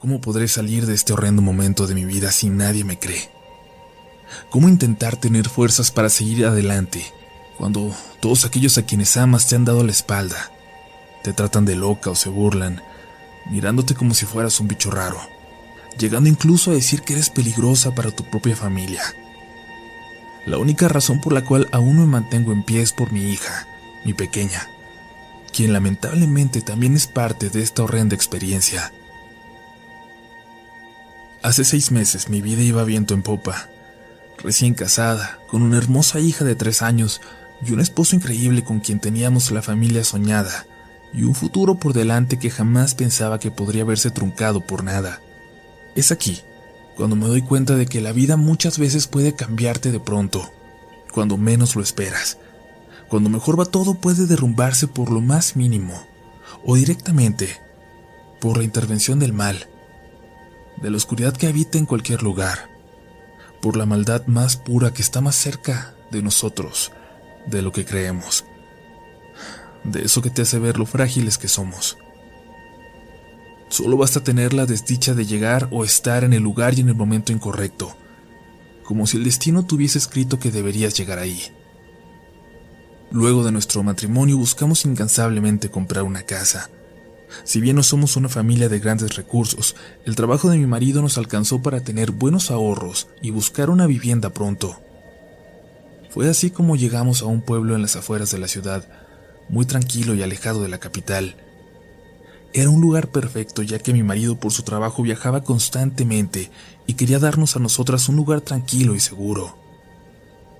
¿Cómo podré salir de este horrendo momento de mi vida si nadie me cree? ¿Cómo intentar tener fuerzas para seguir adelante cuando todos aquellos a quienes amas te han dado la espalda, te tratan de loca o se burlan, mirándote como si fueras un bicho raro, llegando incluso a decir que eres peligrosa para tu propia familia? La única razón por la cual aún me mantengo en pie es por mi hija, mi pequeña, quien lamentablemente también es parte de esta horrenda experiencia. Hace seis meses mi vida iba viento en popa. Recién casada, con una hermosa hija de tres años y un esposo increíble con quien teníamos la familia soñada y un futuro por delante que jamás pensaba que podría haberse truncado por nada. Es aquí, cuando me doy cuenta de que la vida muchas veces puede cambiarte de pronto, cuando menos lo esperas. Cuando mejor va todo puede derrumbarse por lo más mínimo, o directamente, por la intervención del mal de la oscuridad que habita en cualquier lugar, por la maldad más pura que está más cerca de nosotros de lo que creemos, de eso que te hace ver lo frágiles que somos. Solo basta tener la desdicha de llegar o estar en el lugar y en el momento incorrecto, como si el destino tuviese escrito que deberías llegar ahí. Luego de nuestro matrimonio buscamos incansablemente comprar una casa, si bien no somos una familia de grandes recursos, el trabajo de mi marido nos alcanzó para tener buenos ahorros y buscar una vivienda pronto. Fue así como llegamos a un pueblo en las afueras de la ciudad, muy tranquilo y alejado de la capital. Era un lugar perfecto ya que mi marido por su trabajo viajaba constantemente y quería darnos a nosotras un lugar tranquilo y seguro.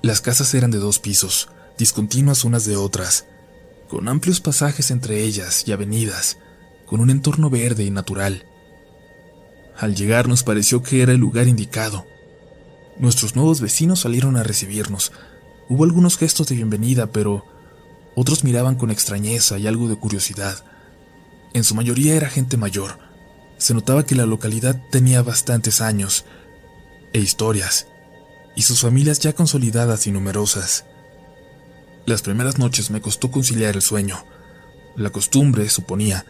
Las casas eran de dos pisos, discontinuas unas de otras, con amplios pasajes entre ellas y avenidas, con un entorno verde y natural. Al llegar nos pareció que era el lugar indicado. Nuestros nuevos vecinos salieron a recibirnos. Hubo algunos gestos de bienvenida, pero otros miraban con extrañeza y algo de curiosidad. En su mayoría era gente mayor. Se notaba que la localidad tenía bastantes años e historias, y sus familias ya consolidadas y numerosas. Las primeras noches me costó conciliar el sueño. La costumbre, suponía,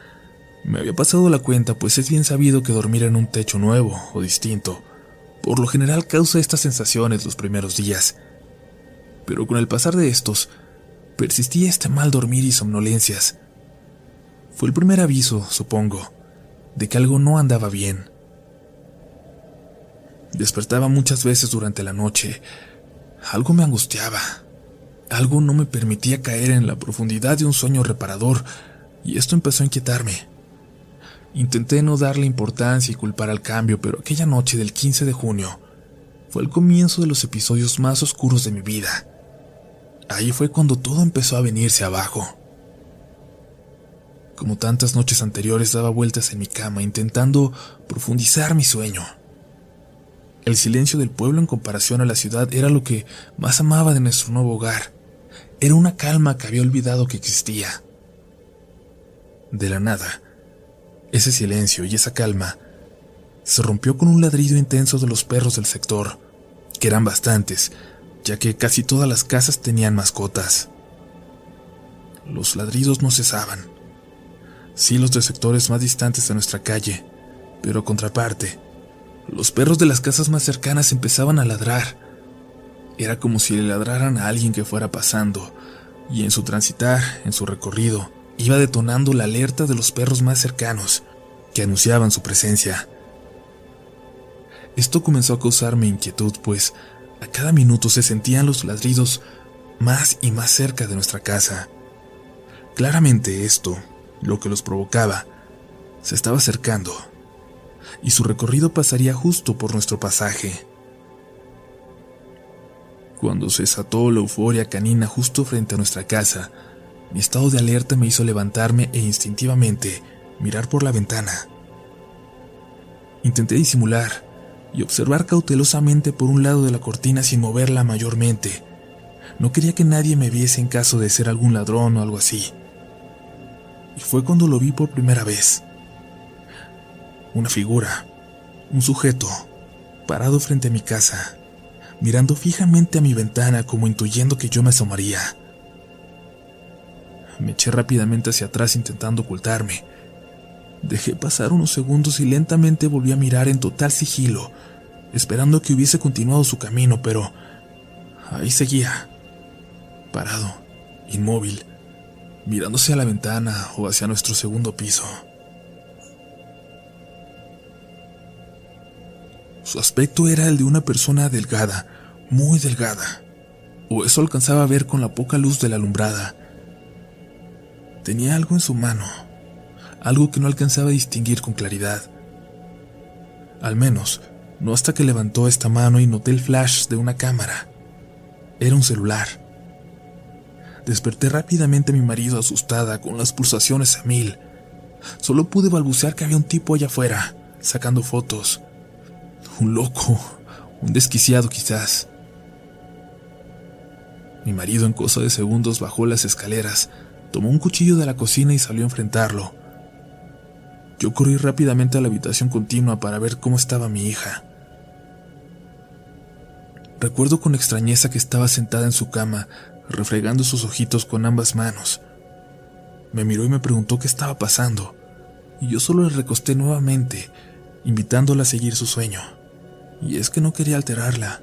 me había pasado la cuenta, pues es bien sabido que dormir en un techo nuevo o distinto, por lo general causa estas sensaciones los primeros días. Pero con el pasar de estos, persistía este mal dormir y somnolencias. Fue el primer aviso, supongo, de que algo no andaba bien. Despertaba muchas veces durante la noche. Algo me angustiaba. Algo no me permitía caer en la profundidad de un sueño reparador, y esto empezó a inquietarme. Intenté no darle importancia y culpar al cambio, pero aquella noche del 15 de junio fue el comienzo de los episodios más oscuros de mi vida. Ahí fue cuando todo empezó a venirse abajo. Como tantas noches anteriores daba vueltas en mi cama intentando profundizar mi sueño. El silencio del pueblo en comparación a la ciudad era lo que más amaba de nuestro nuevo hogar. Era una calma que había olvidado que existía. De la nada, ese silencio y esa calma se rompió con un ladrido intenso de los perros del sector, que eran bastantes, ya que casi todas las casas tenían mascotas. Los ladridos no cesaban. Sí los de sectores más distantes de nuestra calle, pero a contraparte, los perros de las casas más cercanas empezaban a ladrar. Era como si le ladraran a alguien que fuera pasando, y en su transitar, en su recorrido, iba detonando la alerta de los perros más cercanos, que anunciaban su presencia. Esto comenzó a causarme inquietud, pues a cada minuto se sentían los ladridos más y más cerca de nuestra casa. Claramente esto, lo que los provocaba, se estaba acercando, y su recorrido pasaría justo por nuestro pasaje. Cuando se desató la euforia canina justo frente a nuestra casa, mi estado de alerta me hizo levantarme e instintivamente mirar por la ventana. Intenté disimular y observar cautelosamente por un lado de la cortina sin moverla mayormente. No quería que nadie me viese en caso de ser algún ladrón o algo así. Y fue cuando lo vi por primera vez. Una figura, un sujeto, parado frente a mi casa, mirando fijamente a mi ventana como intuyendo que yo me asomaría. Me eché rápidamente hacia atrás intentando ocultarme, Dejé pasar unos segundos y lentamente volví a mirar en total sigilo, esperando que hubiese continuado su camino, pero ahí seguía, parado, inmóvil, mirándose a la ventana o hacia nuestro segundo piso. Su aspecto era el de una persona delgada, muy delgada, o eso alcanzaba a ver con la poca luz de la alumbrada. Tenía algo en su mano, algo que no alcanzaba a distinguir con claridad. Al menos, no hasta que levantó esta mano y noté el flash de una cámara. Era un celular. Desperté rápidamente a mi marido asustada, con las pulsaciones a mil. Solo pude balbucear que había un tipo allá afuera, sacando fotos. Un loco, un desquiciado quizás. Mi marido en cosa de segundos bajó las escaleras, tomó un cuchillo de la cocina y salió a enfrentarlo. Yo corrí rápidamente a la habitación continua para ver cómo estaba mi hija. Recuerdo con extrañeza que estaba sentada en su cama, refregando sus ojitos con ambas manos. Me miró y me preguntó qué estaba pasando, y yo solo le recosté nuevamente, invitándola a seguir su sueño. Y es que no quería alterarla.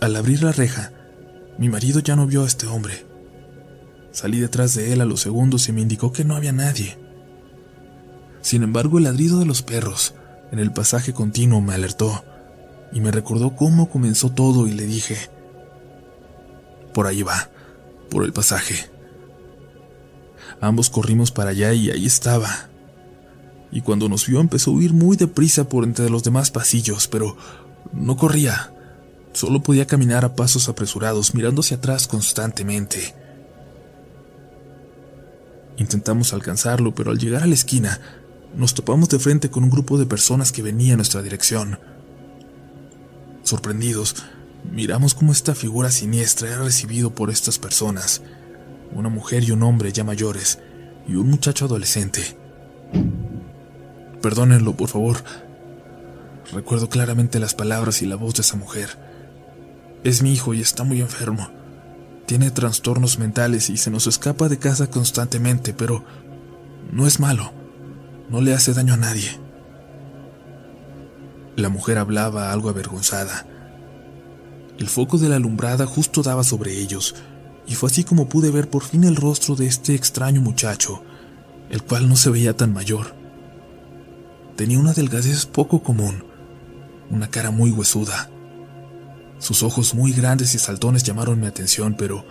Al abrir la reja, mi marido ya no vio a este hombre. Salí detrás de él a los segundos y me indicó que no había nadie. Sin embargo, el ladrido de los perros en el pasaje continuo me alertó y me recordó cómo comenzó todo y le dije, por ahí va, por el pasaje. Ambos corrimos para allá y ahí estaba. Y cuando nos vio empezó a huir muy deprisa por entre los demás pasillos, pero no corría. Solo podía caminar a pasos apresurados, mirando hacia atrás constantemente. Intentamos alcanzarlo, pero al llegar a la esquina, nos topamos de frente con un grupo de personas que venía en nuestra dirección. Sorprendidos, miramos cómo esta figura siniestra era recibido por estas personas, una mujer y un hombre ya mayores, y un muchacho adolescente. Perdónenlo, por favor. Recuerdo claramente las palabras y la voz de esa mujer. Es mi hijo y está muy enfermo. Tiene trastornos mentales y se nos escapa de casa constantemente, pero no es malo. No le hace daño a nadie. La mujer hablaba algo avergonzada. El foco de la alumbrada justo daba sobre ellos, y fue así como pude ver por fin el rostro de este extraño muchacho, el cual no se veía tan mayor. Tenía una delgadez poco común, una cara muy huesuda. Sus ojos muy grandes y saltones llamaron mi atención, pero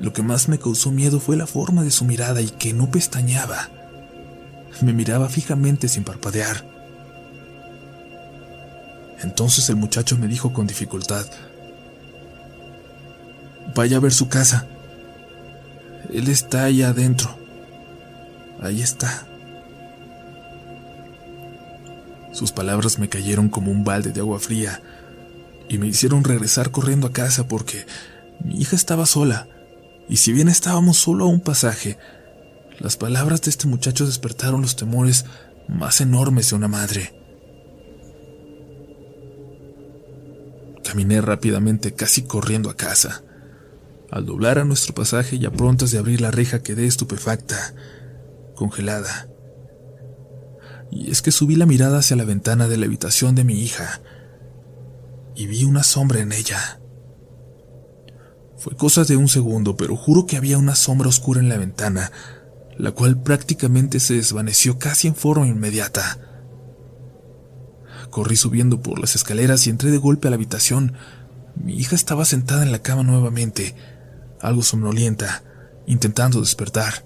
lo que más me causó miedo fue la forma de su mirada y que no pestañeaba. Me miraba fijamente sin parpadear. Entonces el muchacho me dijo con dificultad, Vaya a ver su casa. Él está ahí adentro. Ahí está. Sus palabras me cayeron como un balde de agua fría y me hicieron regresar corriendo a casa porque mi hija estaba sola y si bien estábamos solo a un pasaje, las palabras de este muchacho despertaron los temores más enormes de una madre. Caminé rápidamente, casi corriendo a casa. Al doblar a nuestro pasaje y a prontas de abrir la reja quedé estupefacta, congelada. Y es que subí la mirada hacia la ventana de la habitación de mi hija y vi una sombra en ella. Fue cosa de un segundo, pero juro que había una sombra oscura en la ventana, la cual prácticamente se desvaneció casi en forma inmediata. Corrí subiendo por las escaleras y entré de golpe a la habitación. Mi hija estaba sentada en la cama nuevamente, algo somnolienta, intentando despertar.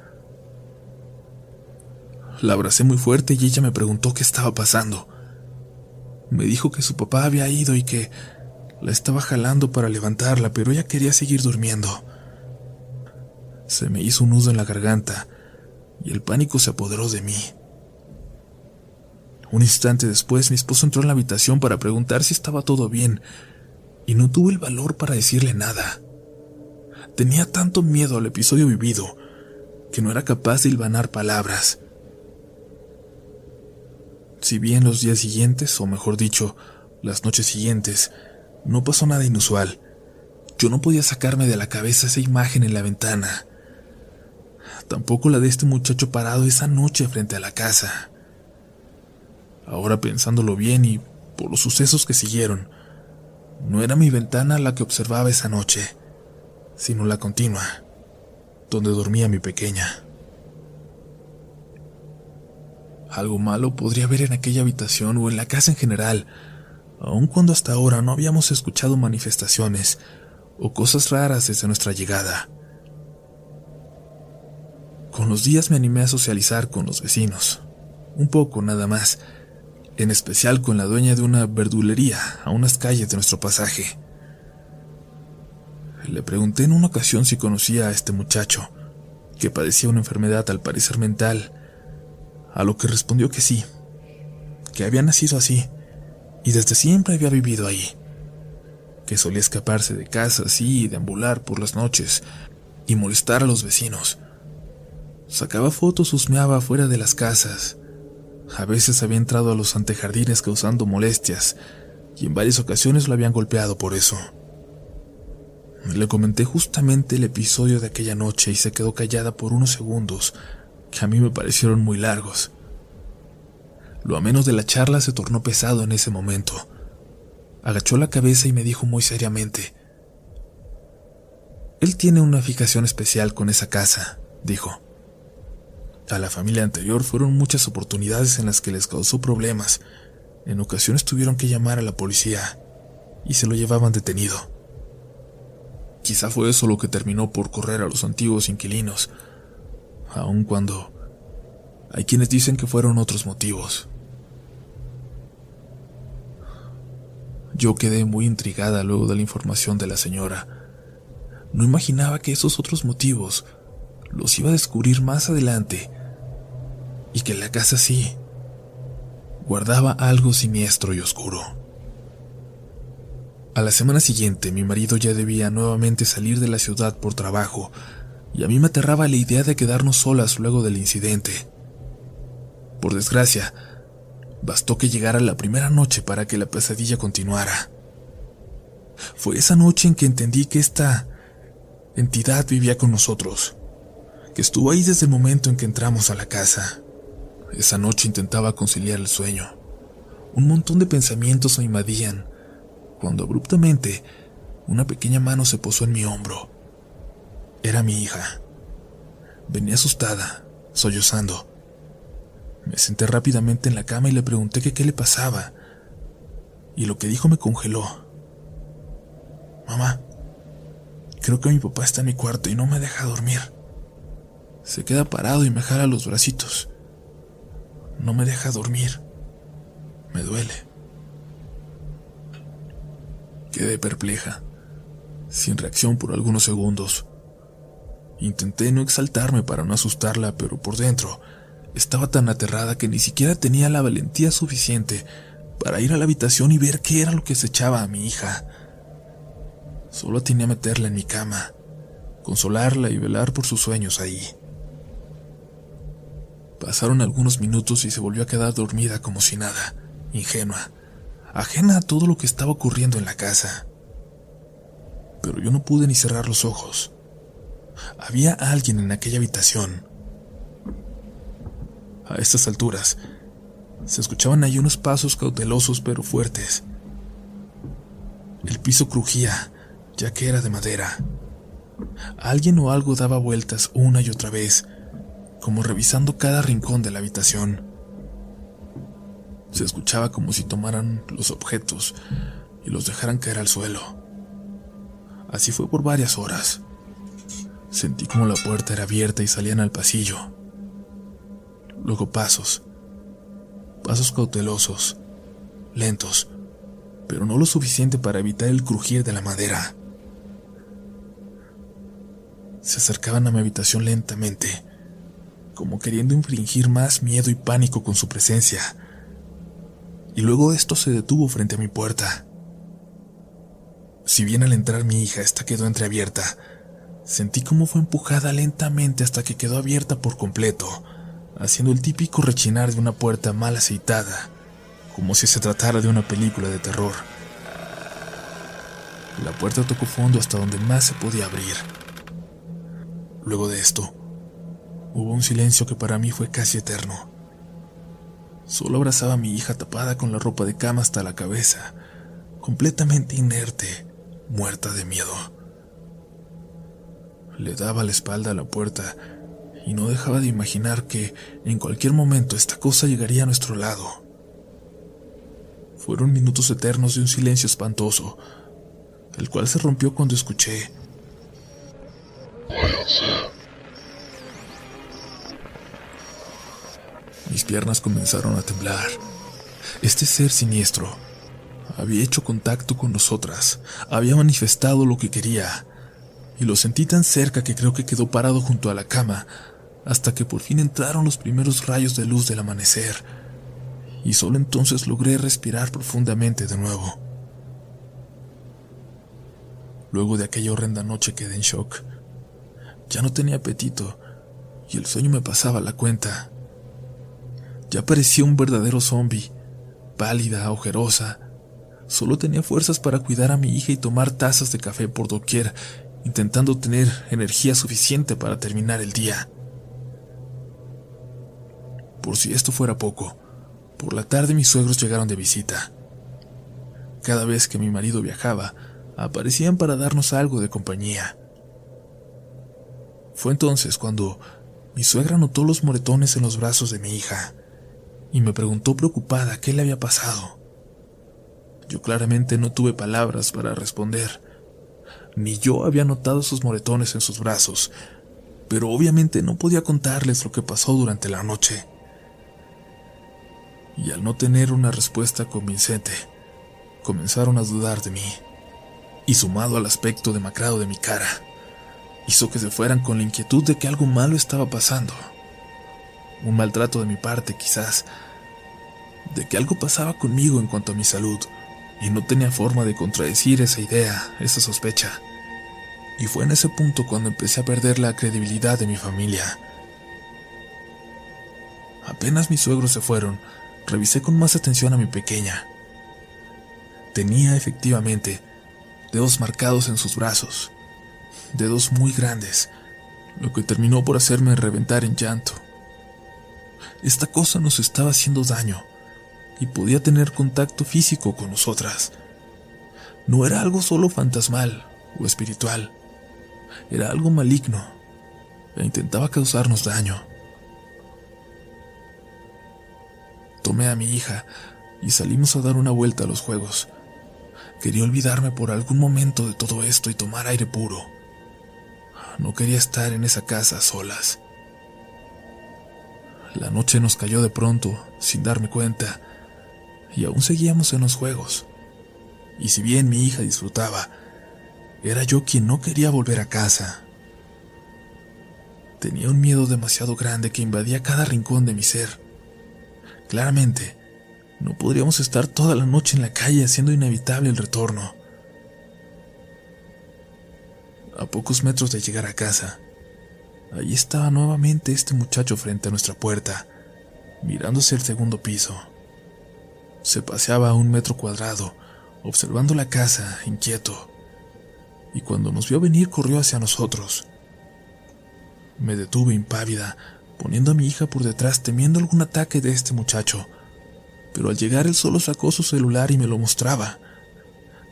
La abracé muy fuerte y ella me preguntó qué estaba pasando. Me dijo que su papá había ido y que la estaba jalando para levantarla, pero ella quería seguir durmiendo. Se me hizo un nudo en la garganta y el pánico se apoderó de mí. Un instante después mi esposo entró en la habitación para preguntar si estaba todo bien, y no tuve el valor para decirle nada. Tenía tanto miedo al episodio vivido que no era capaz de hilvanar palabras. Si bien los días siguientes, o mejor dicho, las noches siguientes, no pasó nada inusual, yo no podía sacarme de la cabeza esa imagen en la ventana. tampoco la de este muchacho parado esa noche frente a la casa. Ahora pensándolo bien y por los sucesos que siguieron, no era mi ventana la que observaba esa noche, sino la continua, donde dormía mi pequeña. Algo malo podría haber en aquella habitación o en la casa en general, aun cuando hasta ahora no habíamos escuchado manifestaciones o cosas raras desde nuestra llegada. Con los días me animé a socializar con los vecinos, un poco nada más, en especial con la dueña de una verdulería a unas calles de nuestro pasaje. Le pregunté en una ocasión si conocía a este muchacho, que padecía una enfermedad al parecer mental, a lo que respondió que sí, que había nacido así y desde siempre había vivido ahí, que solía escaparse de casa así y deambular por las noches y molestar a los vecinos. Sacaba fotos, husmeaba fuera de las casas, a veces había entrado a los antejardines causando molestias y en varias ocasiones lo habían golpeado por eso. Le comenté justamente el episodio de aquella noche y se quedó callada por unos segundos que a mí me parecieron muy largos. Lo a menos de la charla se tornó pesado en ese momento. Agachó la cabeza y me dijo muy seriamente, Él tiene una fijación especial con esa casa, dijo. A la familia anterior fueron muchas oportunidades en las que les causó problemas. En ocasiones tuvieron que llamar a la policía y se lo llevaban detenido. Quizá fue eso lo que terminó por correr a los antiguos inquilinos, aun cuando hay quienes dicen que fueron otros motivos. Yo quedé muy intrigada luego de la información de la señora. No imaginaba que esos otros motivos los iba a descubrir más adelante y que la casa sí guardaba algo siniestro y oscuro. A la semana siguiente mi marido ya debía nuevamente salir de la ciudad por trabajo y a mí me aterraba la idea de quedarnos solas luego del incidente. Por desgracia, bastó que llegara la primera noche para que la pesadilla continuara. Fue esa noche en que entendí que esta entidad vivía con nosotros, que estuvo ahí desde el momento en que entramos a la casa. Esa noche intentaba conciliar el sueño. Un montón de pensamientos me invadían, cuando abruptamente una pequeña mano se posó en mi hombro. Era mi hija. Venía asustada, sollozando. Me senté rápidamente en la cama y le pregunté qué le pasaba. Y lo que dijo me congeló. Mamá, creo que mi papá está en mi cuarto y no me deja dormir. Se queda parado y me jala los bracitos. No me deja dormir. Me duele. Quedé perpleja, sin reacción por algunos segundos. Intenté no exaltarme para no asustarla, pero por dentro estaba tan aterrada que ni siquiera tenía la valentía suficiente para ir a la habitación y ver qué era lo que se echaba a mi hija. Solo tenía meterla en mi cama, consolarla y velar por sus sueños ahí. Pasaron algunos minutos y se volvió a quedar dormida como si nada, ingenua, ajena a todo lo que estaba ocurriendo en la casa. Pero yo no pude ni cerrar los ojos. Había alguien en aquella habitación. A estas alturas, se escuchaban ahí unos pasos cautelosos pero fuertes. El piso crujía, ya que era de madera. Alguien o algo daba vueltas una y otra vez, como revisando cada rincón de la habitación. Se escuchaba como si tomaran los objetos y los dejaran caer al suelo. Así fue por varias horas. Sentí como la puerta era abierta y salían al pasillo. Luego pasos. Pasos cautelosos, lentos, pero no lo suficiente para evitar el crujir de la madera. Se acercaban a mi habitación lentamente, como queriendo infringir más miedo y pánico con su presencia. Y luego esto se detuvo frente a mi puerta. Si bien al entrar mi hija esta quedó entreabierta, sentí como fue empujada lentamente hasta que quedó abierta por completo, haciendo el típico rechinar de una puerta mal aceitada, como si se tratara de una película de terror. La puerta tocó fondo hasta donde más se podía abrir. Luego de esto, Hubo un silencio que para mí fue casi eterno. Solo abrazaba a mi hija tapada con la ropa de cama hasta la cabeza, completamente inerte, muerta de miedo. Le daba la espalda a la puerta y no dejaba de imaginar que en cualquier momento esta cosa llegaría a nuestro lado. Fueron minutos eternos de un silencio espantoso, el cual se rompió cuando escuché. Mis piernas comenzaron a temblar. Este ser siniestro había hecho contacto con nosotras, había manifestado lo que quería, y lo sentí tan cerca que creo que quedó parado junto a la cama, hasta que por fin entraron los primeros rayos de luz del amanecer, y solo entonces logré respirar profundamente de nuevo. Luego de aquella horrenda noche quedé en shock. Ya no tenía apetito, y el sueño me pasaba la cuenta. Ya parecía un verdadero zombie, pálida, ojerosa. Solo tenía fuerzas para cuidar a mi hija y tomar tazas de café por doquier, intentando tener energía suficiente para terminar el día. Por si esto fuera poco, por la tarde mis suegros llegaron de visita. Cada vez que mi marido viajaba, aparecían para darnos algo de compañía. Fue entonces cuando mi suegra notó los moretones en los brazos de mi hija y me preguntó preocupada qué le había pasado. Yo claramente no tuve palabras para responder. Ni yo había notado esos moretones en sus brazos, pero obviamente no podía contarles lo que pasó durante la noche y al no tener una respuesta convincente, comenzaron a dudar de mí. Y sumado al aspecto demacrado de mi cara, hizo que se fueran con la inquietud de que algo malo estaba pasando. Un maltrato de mi parte, quizás, de que algo pasaba conmigo en cuanto a mi salud, y no tenía forma de contradecir esa idea, esa sospecha. Y fue en ese punto cuando empecé a perder la credibilidad de mi familia. Apenas mis suegros se fueron, revisé con más atención a mi pequeña. Tenía efectivamente dedos marcados en sus brazos, dedos muy grandes, lo que terminó por hacerme reventar en llanto. Esta cosa nos estaba haciendo daño y podía tener contacto físico con nosotras. No era algo solo fantasmal o espiritual, era algo maligno e intentaba causarnos daño. Tomé a mi hija y salimos a dar una vuelta a los juegos. Quería olvidarme por algún momento de todo esto y tomar aire puro. No quería estar en esa casa solas. La noche nos cayó de pronto, sin darme cuenta, y aún seguíamos en los juegos. Y si bien mi hija disfrutaba, era yo quien no quería volver a casa. Tenía un miedo demasiado grande que invadía cada rincón de mi ser. Claramente, no podríamos estar toda la noche en la calle haciendo inevitable el retorno. A pocos metros de llegar a casa, allí estaba nuevamente este muchacho frente a nuestra puerta, mirándose el segundo piso. Se paseaba a un metro cuadrado, observando la casa, inquieto, y cuando nos vio venir corrió hacia nosotros. Me detuve impávida, poniendo a mi hija por detrás temiendo algún ataque de este muchacho. Pero al llegar él solo sacó su celular y me lo mostraba.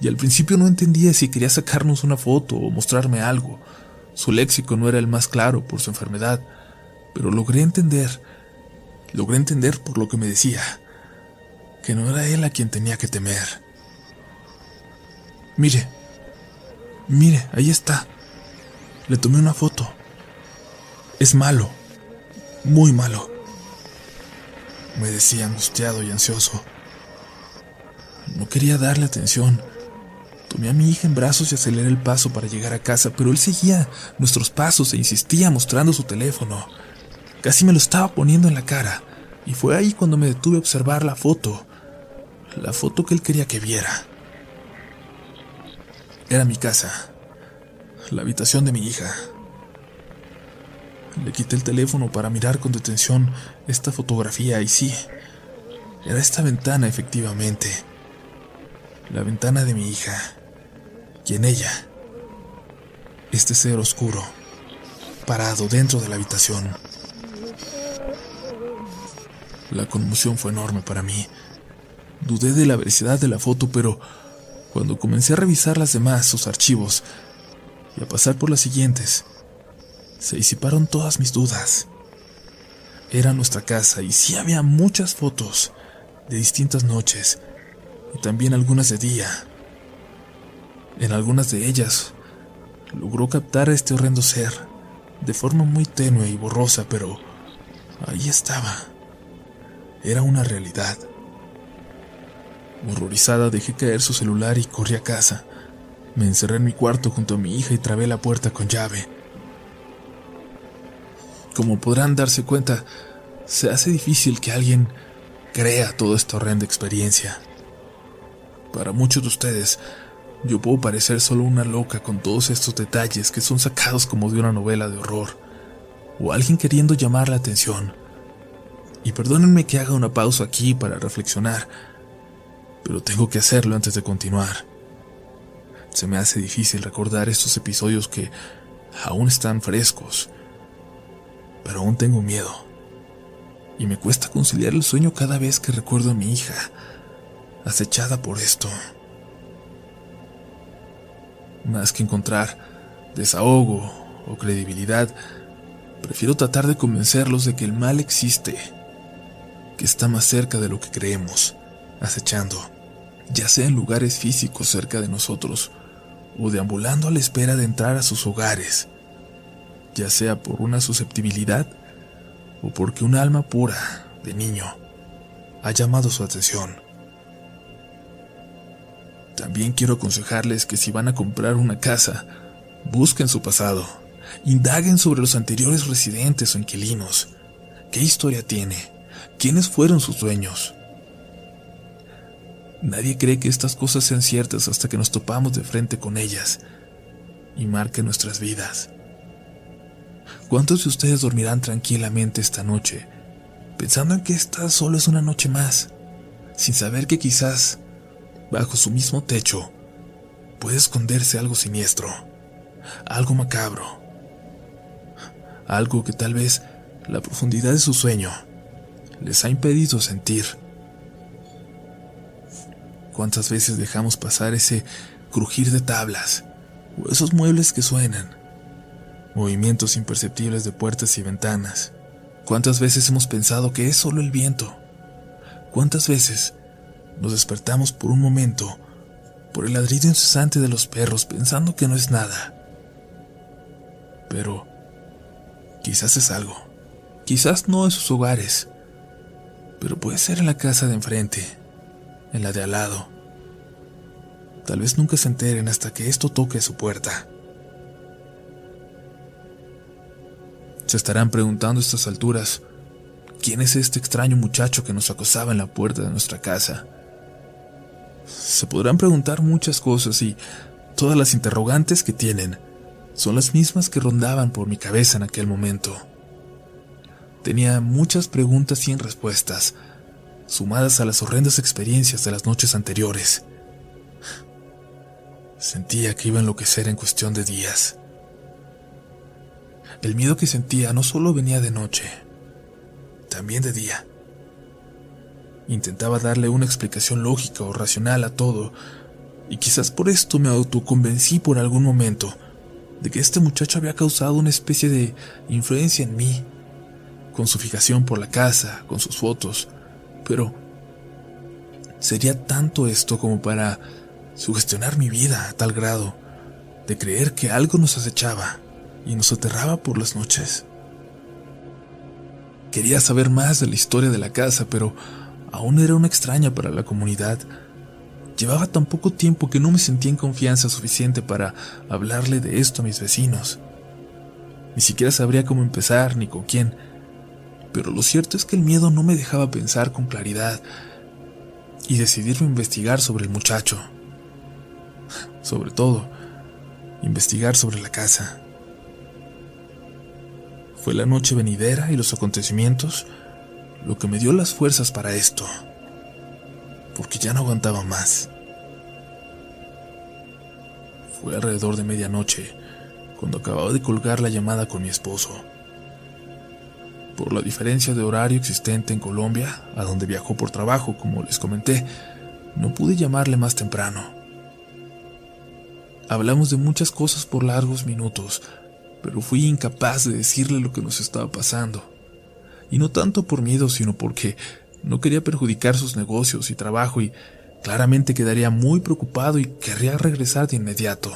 Y al principio no entendía si quería sacarnos una foto o mostrarme algo. Su léxico no era el más claro por su enfermedad, pero logré entender, logré entender por lo que me decía, que no era él a quien tenía que temer. Mire, mire, ahí está. Le tomé una foto. Es malo muy malo. Me decía angustiado y ansioso. No quería darle atención. Tomé a mi hija en brazos y aceleré el paso para llegar a casa, pero él seguía nuestros pasos e insistía mostrando su teléfono. Casi me lo estaba poniendo en la cara, y fue ahí cuando me detuve a observar la foto, la foto que él quería que viera. Era mi casa, la habitación de mi hija. Le quité el teléfono para mirar con detención esta fotografía y sí, era esta ventana efectivamente. La ventana de mi hija. Y en ella, este ser oscuro, parado dentro de la habitación, La conmoción fue enorme para mí. Dudé de la veracidad de la foto, pero cuando comencé a revisar las demás, sus archivos, y a pasar por las siguientes, se disiparon todas mis dudas. Era nuestra casa y sí había muchas fotos de distintas noches y también algunas de día. En algunas de ellas logró captar a este horrendo ser de forma muy tenue y borrosa, pero ahí estaba. Era una realidad. Horrorizada dejé caer su celular y corrí a casa. Me encerré en mi cuarto junto a mi hija y trabé la puerta con llave. Como podrán darse cuenta, se hace difícil que alguien crea toda esta horrenda experiencia. Para muchos de ustedes, yo puedo parecer solo una loca con todos estos detalles que son sacados como de una novela de horror, o alguien queriendo llamar la atención. Y perdónenme que haga una pausa aquí para reflexionar, pero tengo que hacerlo antes de continuar. Se me hace difícil recordar estos episodios que aún están frescos, pero aún tengo miedo. Y me cuesta conciliar el sueño cada vez que recuerdo a mi hija, acechada por esto. Más que encontrar desahogo o credibilidad, prefiero tratar de convencerlos de que el mal existe, que está más cerca de lo que creemos, acechando, ya sea en lugares físicos cerca de nosotros o deambulando a la espera de entrar a sus hogares, ya sea por una susceptibilidad o porque un alma pura de niño ha llamado su atención. También quiero aconsejarles que si van a comprar una casa, busquen su pasado, indaguen sobre los anteriores residentes o inquilinos, qué historia tiene, quiénes fueron sus dueños. Nadie cree que estas cosas sean ciertas hasta que nos topamos de frente con ellas y marquen nuestras vidas. ¿Cuántos de ustedes dormirán tranquilamente esta noche, pensando en que esta solo es una noche más, sin saber que quizás bajo su mismo techo, puede esconderse algo siniestro, algo macabro, algo que tal vez la profundidad de su sueño les ha impedido sentir. ¿Cuántas veces dejamos pasar ese crujir de tablas o esos muebles que suenan? Movimientos imperceptibles de puertas y ventanas. ¿Cuántas veces hemos pensado que es solo el viento? ¿Cuántas veces nos despertamos por un momento por el ladrido incesante de los perros pensando que no es nada. Pero quizás es algo. Quizás no en sus hogares. Pero puede ser en la casa de enfrente, en la de al lado. Tal vez nunca se enteren hasta que esto toque su puerta. Se estarán preguntando a estas alturas, ¿quién es este extraño muchacho que nos acosaba en la puerta de nuestra casa? Se podrán preguntar muchas cosas y todas las interrogantes que tienen son las mismas que rondaban por mi cabeza en aquel momento. Tenía muchas preguntas sin respuestas, sumadas a las horrendas experiencias de las noches anteriores. Sentía que iba a enloquecer en cuestión de días. El miedo que sentía no solo venía de noche, también de día. Intentaba darle una explicación lógica o racional a todo, y quizás por esto me autoconvencí por algún momento de que este muchacho había causado una especie de influencia en mí, con su fijación por la casa, con sus fotos, pero sería tanto esto como para sugestionar mi vida a tal grado de creer que algo nos acechaba y nos aterraba por las noches. Quería saber más de la historia de la casa, pero aún era una extraña para la comunidad. Llevaba tan poco tiempo que no me sentía en confianza suficiente para hablarle de esto a mis vecinos. Ni siquiera sabría cómo empezar ni con quién. Pero lo cierto es que el miedo no me dejaba pensar con claridad y decidirme investigar sobre el muchacho. Sobre todo, investigar sobre la casa. Fue la noche venidera y los acontecimientos lo que me dio las fuerzas para esto, porque ya no aguantaba más. Fue alrededor de medianoche cuando acababa de colgar la llamada con mi esposo. Por la diferencia de horario existente en Colombia, a donde viajó por trabajo, como les comenté, no pude llamarle más temprano. Hablamos de muchas cosas por largos minutos, pero fui incapaz de decirle lo que nos estaba pasando. Y no tanto por miedo, sino porque no quería perjudicar sus negocios y trabajo y claramente quedaría muy preocupado y querría regresar de inmediato.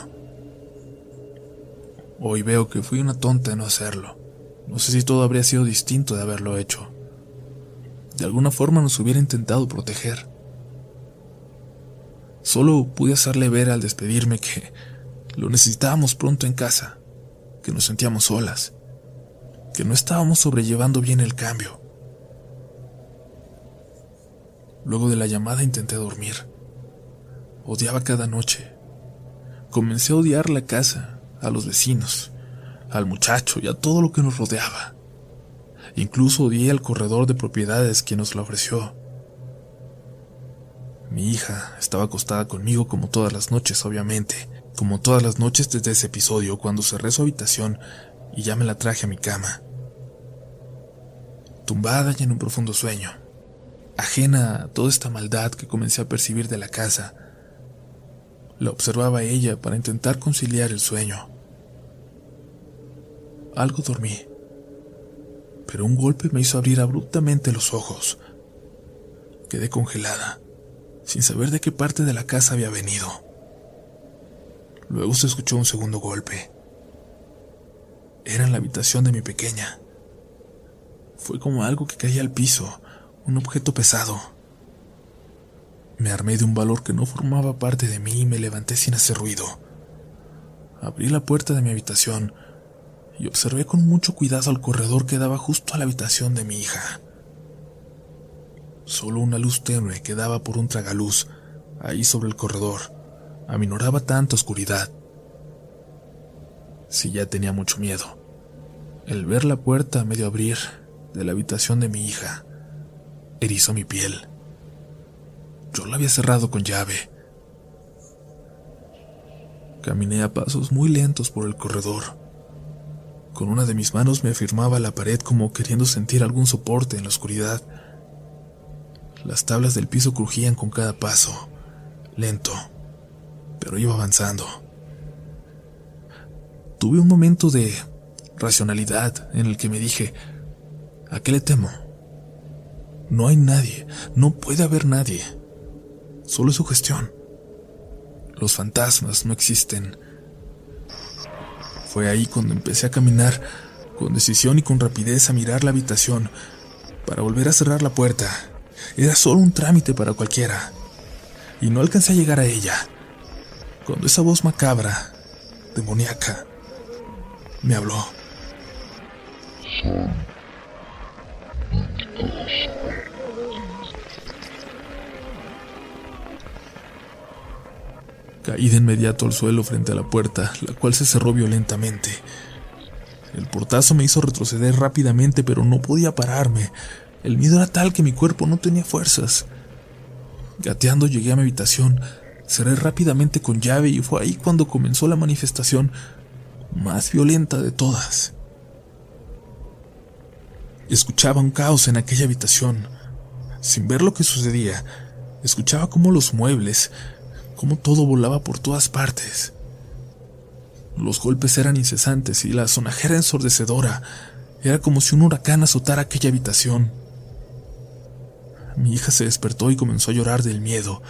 Hoy veo que fui una tonta de no hacerlo. No sé si todo habría sido distinto de haberlo hecho. De alguna forma nos hubiera intentado proteger. Solo pude hacerle ver al despedirme que lo necesitábamos pronto en casa, que nos sentíamos solas, que no estábamos sobrellevando bien el cambio. Luego de la llamada intenté dormir. Odiaba cada noche. Comencé a odiar la casa, a los vecinos, al muchacho y a todo lo que nos rodeaba. Incluso odié al corredor de propiedades quien nos la ofreció. Mi hija estaba acostada conmigo como todas las noches, obviamente, como todas las noches desde ese episodio cuando cerré su habitación y ya me la traje a mi cama. Tumbada y en un profundo sueño, ajena a toda esta maldad que comencé a percibir de la casa, la observaba ella para intentar conciliar el sueño. Algo dormí, pero un golpe me hizo abrir abruptamente los ojos. Quedé congelada, sin saber de qué parte de la casa había venido. Luego se escuchó un segundo golpe. Era en la habitación de mi pequeña. Fue como algo que caía al piso, un objeto pesado. Me armé de un valor que no formaba parte de mí y me levanté sin hacer ruido. Abrí la puerta de mi habitación y observé con mucho cuidado el corredor que daba justo a la habitación de mi hija. Solo una luz tenue que daba por un tragaluz ahí sobre el corredor aminoraba tanta oscuridad. Si ya tenía mucho miedo, el ver la puerta a medio abrir de la habitación de mi hija erizó mi piel. Yo la había cerrado con llave. Caminé a pasos muy lentos por el corredor. Con una de mis manos me afirmaba la pared como queriendo sentir algún soporte en la oscuridad. Las tablas del piso crujían con cada paso, lento, pero iba avanzando. Tuve un momento de racionalidad en el que me dije, ¿a qué le temo? No hay nadie, no puede haber nadie. Solo es su gestión. Los fantasmas no existen. Fue ahí cuando empecé a caminar con decisión y con rapidez a mirar la habitación para volver a cerrar la puerta. Era solo un trámite para cualquiera. Y no alcancé a llegar a ella. Cuando esa voz macabra, demoníaca, me habló. Caí de inmediato al suelo frente a la puerta, la cual se cerró violentamente. El portazo me hizo retroceder rápidamente, pero no podía pararme. El miedo era tal que mi cuerpo no tenía fuerzas. Gateando llegué a mi habitación, cerré rápidamente con llave y fue ahí cuando comenzó la manifestación más violenta de todas. Escuchaba un caos en aquella habitación. Sin ver lo que sucedía, escuchaba cómo los muebles, cómo todo volaba por todas partes. Los golpes eran incesantes y la sonajera ensordecedora. Era como si un huracán azotara aquella habitación. Mi hija se despertó y comenzó a llorar del miedo,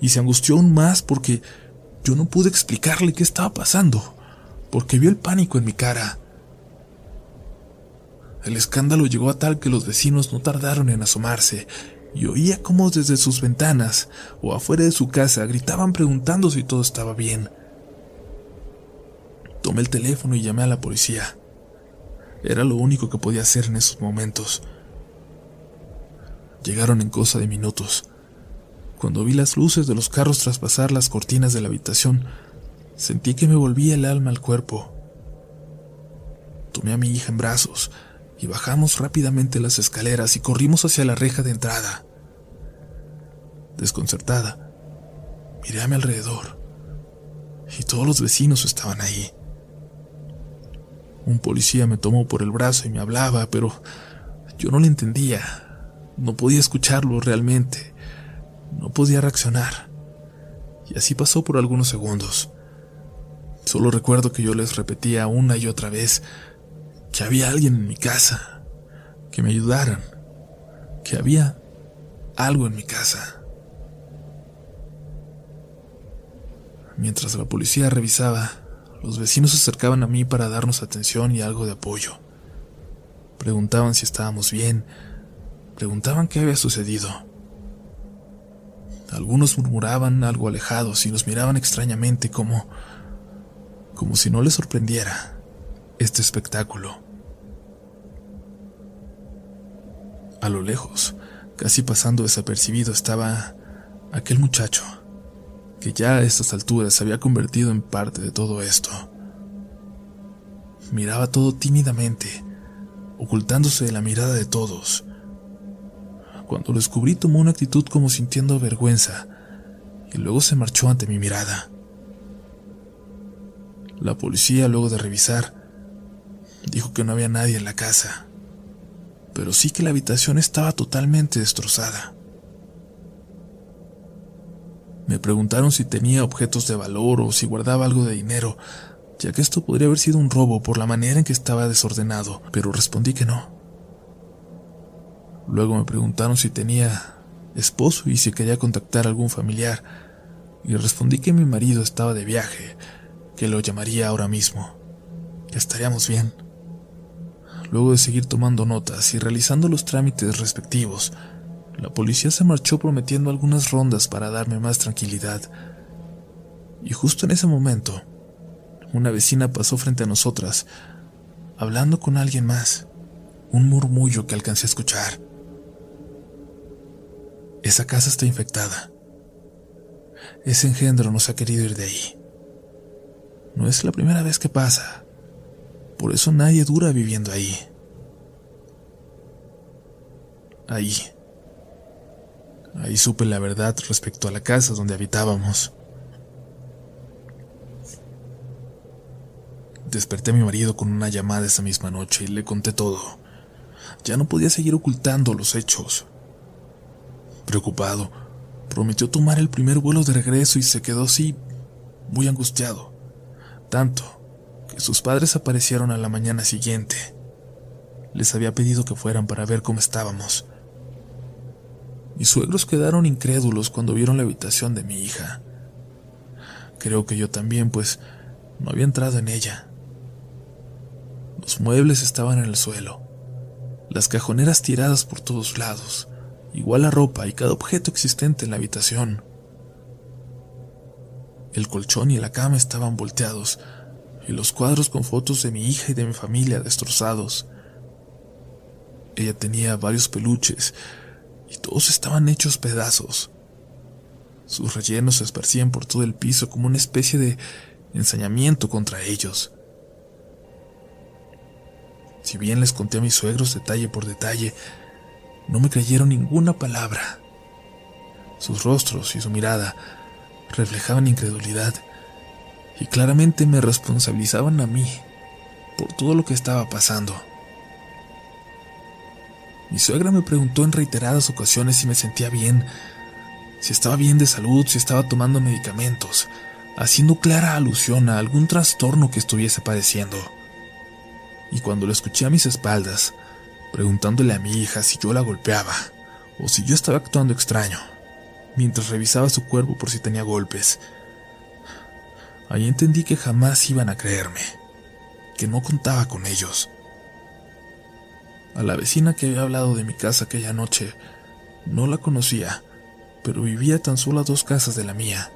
y se angustió aún más porque yo no pude explicarle qué estaba pasando, porque vio el pánico en mi cara. El escándalo llegó a tal que los vecinos no tardaron en asomarse y oía cómo desde sus ventanas o afuera de su casa gritaban preguntando si todo estaba bien. Tomé el teléfono y llamé a la policía. Era lo único que podía hacer en esos momentos. Llegaron en cosa de minutos. Cuando vi las luces de los carros traspasar las cortinas de la habitación, sentí que me volvía el alma al cuerpo. Tomé a mi hija en brazos y bajamos rápidamente las escaleras y corrimos hacia la reja de entrada. Desconcertada, miré a mi alrededor y todos los vecinos estaban ahí. Un policía me tomó por el brazo y me hablaba, pero Yo no le entendía, no podía escucharlo realmente, no podía reaccionar. Y así pasó por algunos segundos. Solo recuerdo que yo les repetía una y otra vez que había alguien en mi casa, que me ayudaran, que había algo en mi casa. Mientras la policía revisaba, los vecinos se acercaban a mí para darnos atención y algo de apoyo. Preguntaban si estábamos bien, preguntaban qué había sucedido. Algunos murmuraban algo alejados y nos miraban extrañamente como como si no les sorprendiera este espectáculo. A lo lejos, casi pasando desapercibido, estaba aquel muchacho, que ya a estas alturas se había convertido en parte de todo esto. Miraba todo tímidamente, ocultándose de la mirada de todos. Cuando lo descubrí tomó una actitud como sintiendo vergüenza, y luego se marchó ante mi mirada. La policía, luego de revisar, dijo que no había nadie en la casa, pero sí que la habitación estaba totalmente destrozada. Me preguntaron si tenía objetos de valor o si guardaba algo de dinero, ya que esto podría haber sido un robo por la manera en que estaba desordenado, pero respondí que no. Luego me preguntaron si tenía esposo y si quería contactar a algún familiar, y respondí que mi marido estaba de viaje que lo llamaría ahora mismo, que estaríamos bien. Luego de seguir tomando notas y realizando los trámites respectivos, la policía se marchó prometiendo algunas rondas para darme más tranquilidad. Y justo en ese momento, una vecina pasó frente a nosotras, hablando con alguien más, un murmullo que alcancé a escuchar. Esa casa está infectada. Ese engendro no se ha querido ir de ahí. No es la primera vez que pasa. Por eso nadie dura viviendo ahí. Ahí. Ahí supe la verdad respecto a la casa donde habitábamos. Desperté a mi marido con una llamada esa misma noche y le conté todo. Ya no podía seguir ocultando los hechos. Preocupado, prometió tomar el primer vuelo de regreso y se quedó así, muy angustiado tanto sus padres aparecieron a la mañana siguiente. Les había pedido que fueran para ver cómo estábamos. Mis suegros quedaron incrédulos cuando vieron la habitación de mi hija. Creo que yo también, pues no había entrado en ella. Los muebles estaban en el suelo, las cajoneras tiradas por todos lados, igual la ropa y cada objeto existente en la habitación. El colchón y la cama estaban volteados, y los cuadros con fotos de mi hija y de mi familia destrozados. Ella tenía varios peluches, y todos estaban hechos pedazos. Sus rellenos se esparcían por todo el piso como una especie de ensañamiento contra ellos. Si bien les conté a mis suegros detalle por detalle, no me creyeron ninguna palabra. Sus rostros y su mirada reflejaban incredulidad y claramente me responsabilizaban a mí por todo lo que estaba pasando. Mi suegra me preguntó en reiteradas ocasiones si me sentía bien, si estaba bien de salud, si estaba tomando medicamentos, haciendo clara alusión a algún trastorno que estuviese padeciendo. Y cuando lo escuché a mis espaldas, preguntándole a mi hija si yo la golpeaba o si yo estaba actuando extraño, mientras revisaba su cuerpo por si tenía golpes. Ahí entendí que jamás iban a creerme, que no contaba con ellos. A la vecina que había hablado de mi casa aquella noche, no la conocía, pero vivía tan solo a dos casas de la mía.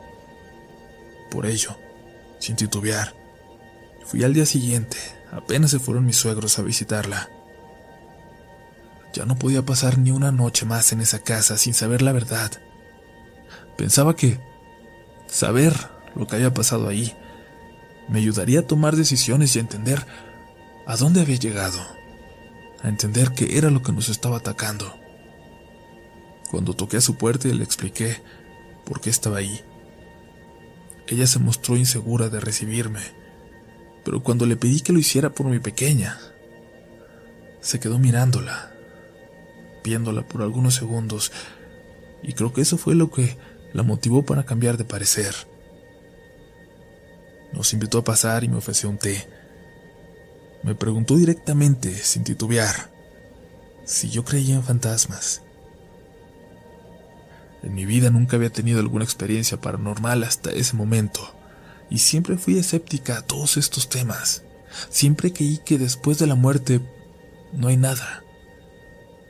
Por ello, sin titubear, fui al día siguiente, apenas se fueron mis suegros a visitarla. Ya no podía pasar ni una noche más en esa casa sin saber la verdad. Pensaba que saber lo que había pasado ahí me ayudaría a tomar decisiones y a entender a dónde había llegado, a entender qué era lo que nos estaba atacando. Cuando toqué a su puerta y le expliqué por qué estaba ahí, ella se mostró insegura de recibirme, pero cuando le pedí que lo hiciera por mi pequeña, se quedó mirándola, viéndola por algunos segundos, y creo que eso fue lo que la motivó para cambiar de parecer. Nos invitó a pasar y me ofreció un té. Me preguntó directamente, sin titubear, si yo creía en fantasmas. En mi vida nunca había tenido alguna experiencia paranormal hasta ese momento, y siempre fui escéptica a todos estos temas. Siempre creí que después de la muerte no hay nada.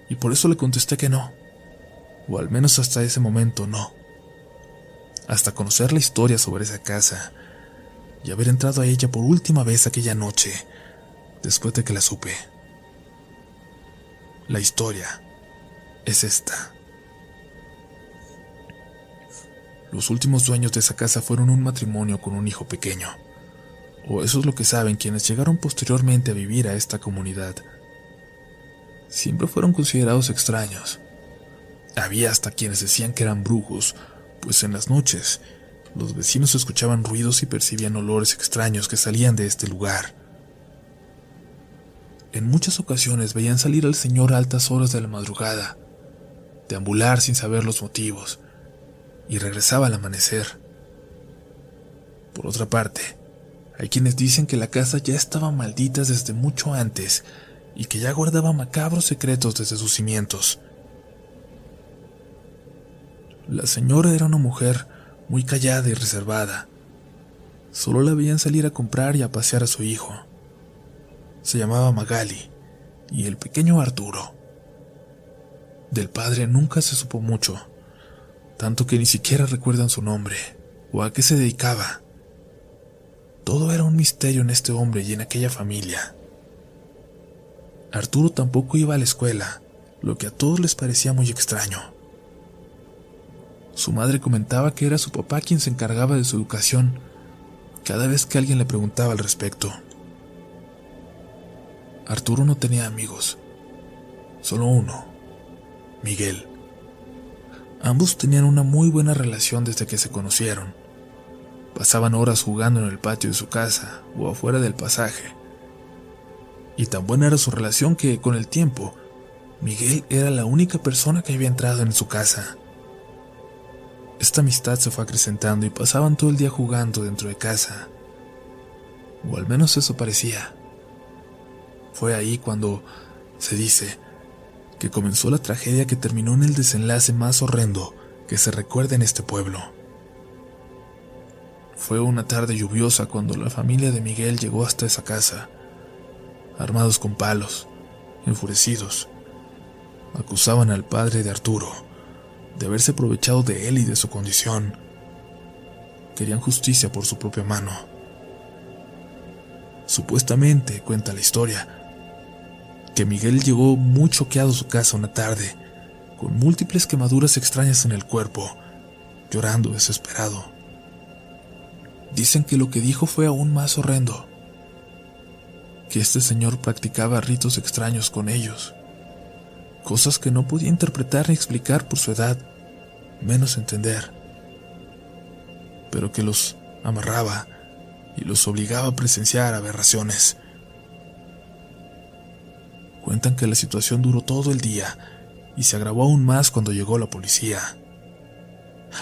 Y por eso le contesté que no, o al menos hasta ese momento no. Hasta conocer la historia sobre esa casa y haber entrado a ella por última vez aquella noche, después de que la supe. La historia es esta. Los últimos dueños de esa casa fueron un matrimonio con un hijo pequeño. O eso es lo que saben quienes llegaron posteriormente a vivir a esta comunidad. Siempre fueron considerados extraños. Había hasta quienes decían que eran brujos, pues en las noches los vecinos escuchaban ruidos y percibían olores extraños que salían de este lugar. En muchas ocasiones veían salir al señor a altas horas de la madrugada, deambular sin saber los motivos, y regresaba al amanecer. Por otra parte, hay quienes dicen que la casa ya estaba maldita desde mucho antes y que ya guardaba macabros secretos desde sus cimientos. La señora era una mujer muy callada y reservada. Solo la veían salir a comprar y a pasear a su hijo. Se llamaba Magali y el pequeño Arturo. Del padre nunca se supo mucho tanto que ni siquiera recuerdan su nombre o a qué se dedicaba. Todo era un misterio en este hombre y en aquella familia. Arturo tampoco iba a la escuela, lo que a todos les parecía muy extraño. Su madre comentaba que era su papá quien se encargaba de su educación cada vez que alguien le preguntaba al respecto. Arturo no tenía amigos, solo uno, Miguel. Ambos tenían una muy buena relación desde que se conocieron. Pasaban horas jugando en el patio de su casa o afuera del pasaje. Y tan buena era su relación que, con el tiempo, Miguel era la única persona que había entrado en su casa. Esta amistad se fue acrecentando y pasaban todo el día jugando dentro de casa. O al menos eso parecía. Fue ahí cuando, se dice, que comenzó la tragedia que terminó en el desenlace más horrendo que se recuerda en este pueblo. Fue una tarde lluviosa cuando la familia de Miguel llegó hasta esa casa, armados con palos, enfurecidos. Acusaban al padre de Arturo de haberse aprovechado de él y de su condición. Querían justicia por su propia mano. Supuestamente, cuenta la historia, que Miguel llegó muy choqueado a su casa una tarde, con múltiples quemaduras extrañas en el cuerpo, llorando desesperado. Dicen que lo que dijo fue aún más horrendo, que este señor practicaba ritos extraños con ellos, cosas que no podía interpretar ni explicar por su edad, menos entender, pero que los amarraba y los obligaba a presenciar aberraciones. Cuentan que la situación duró todo el día y se agravó aún más cuando llegó la policía.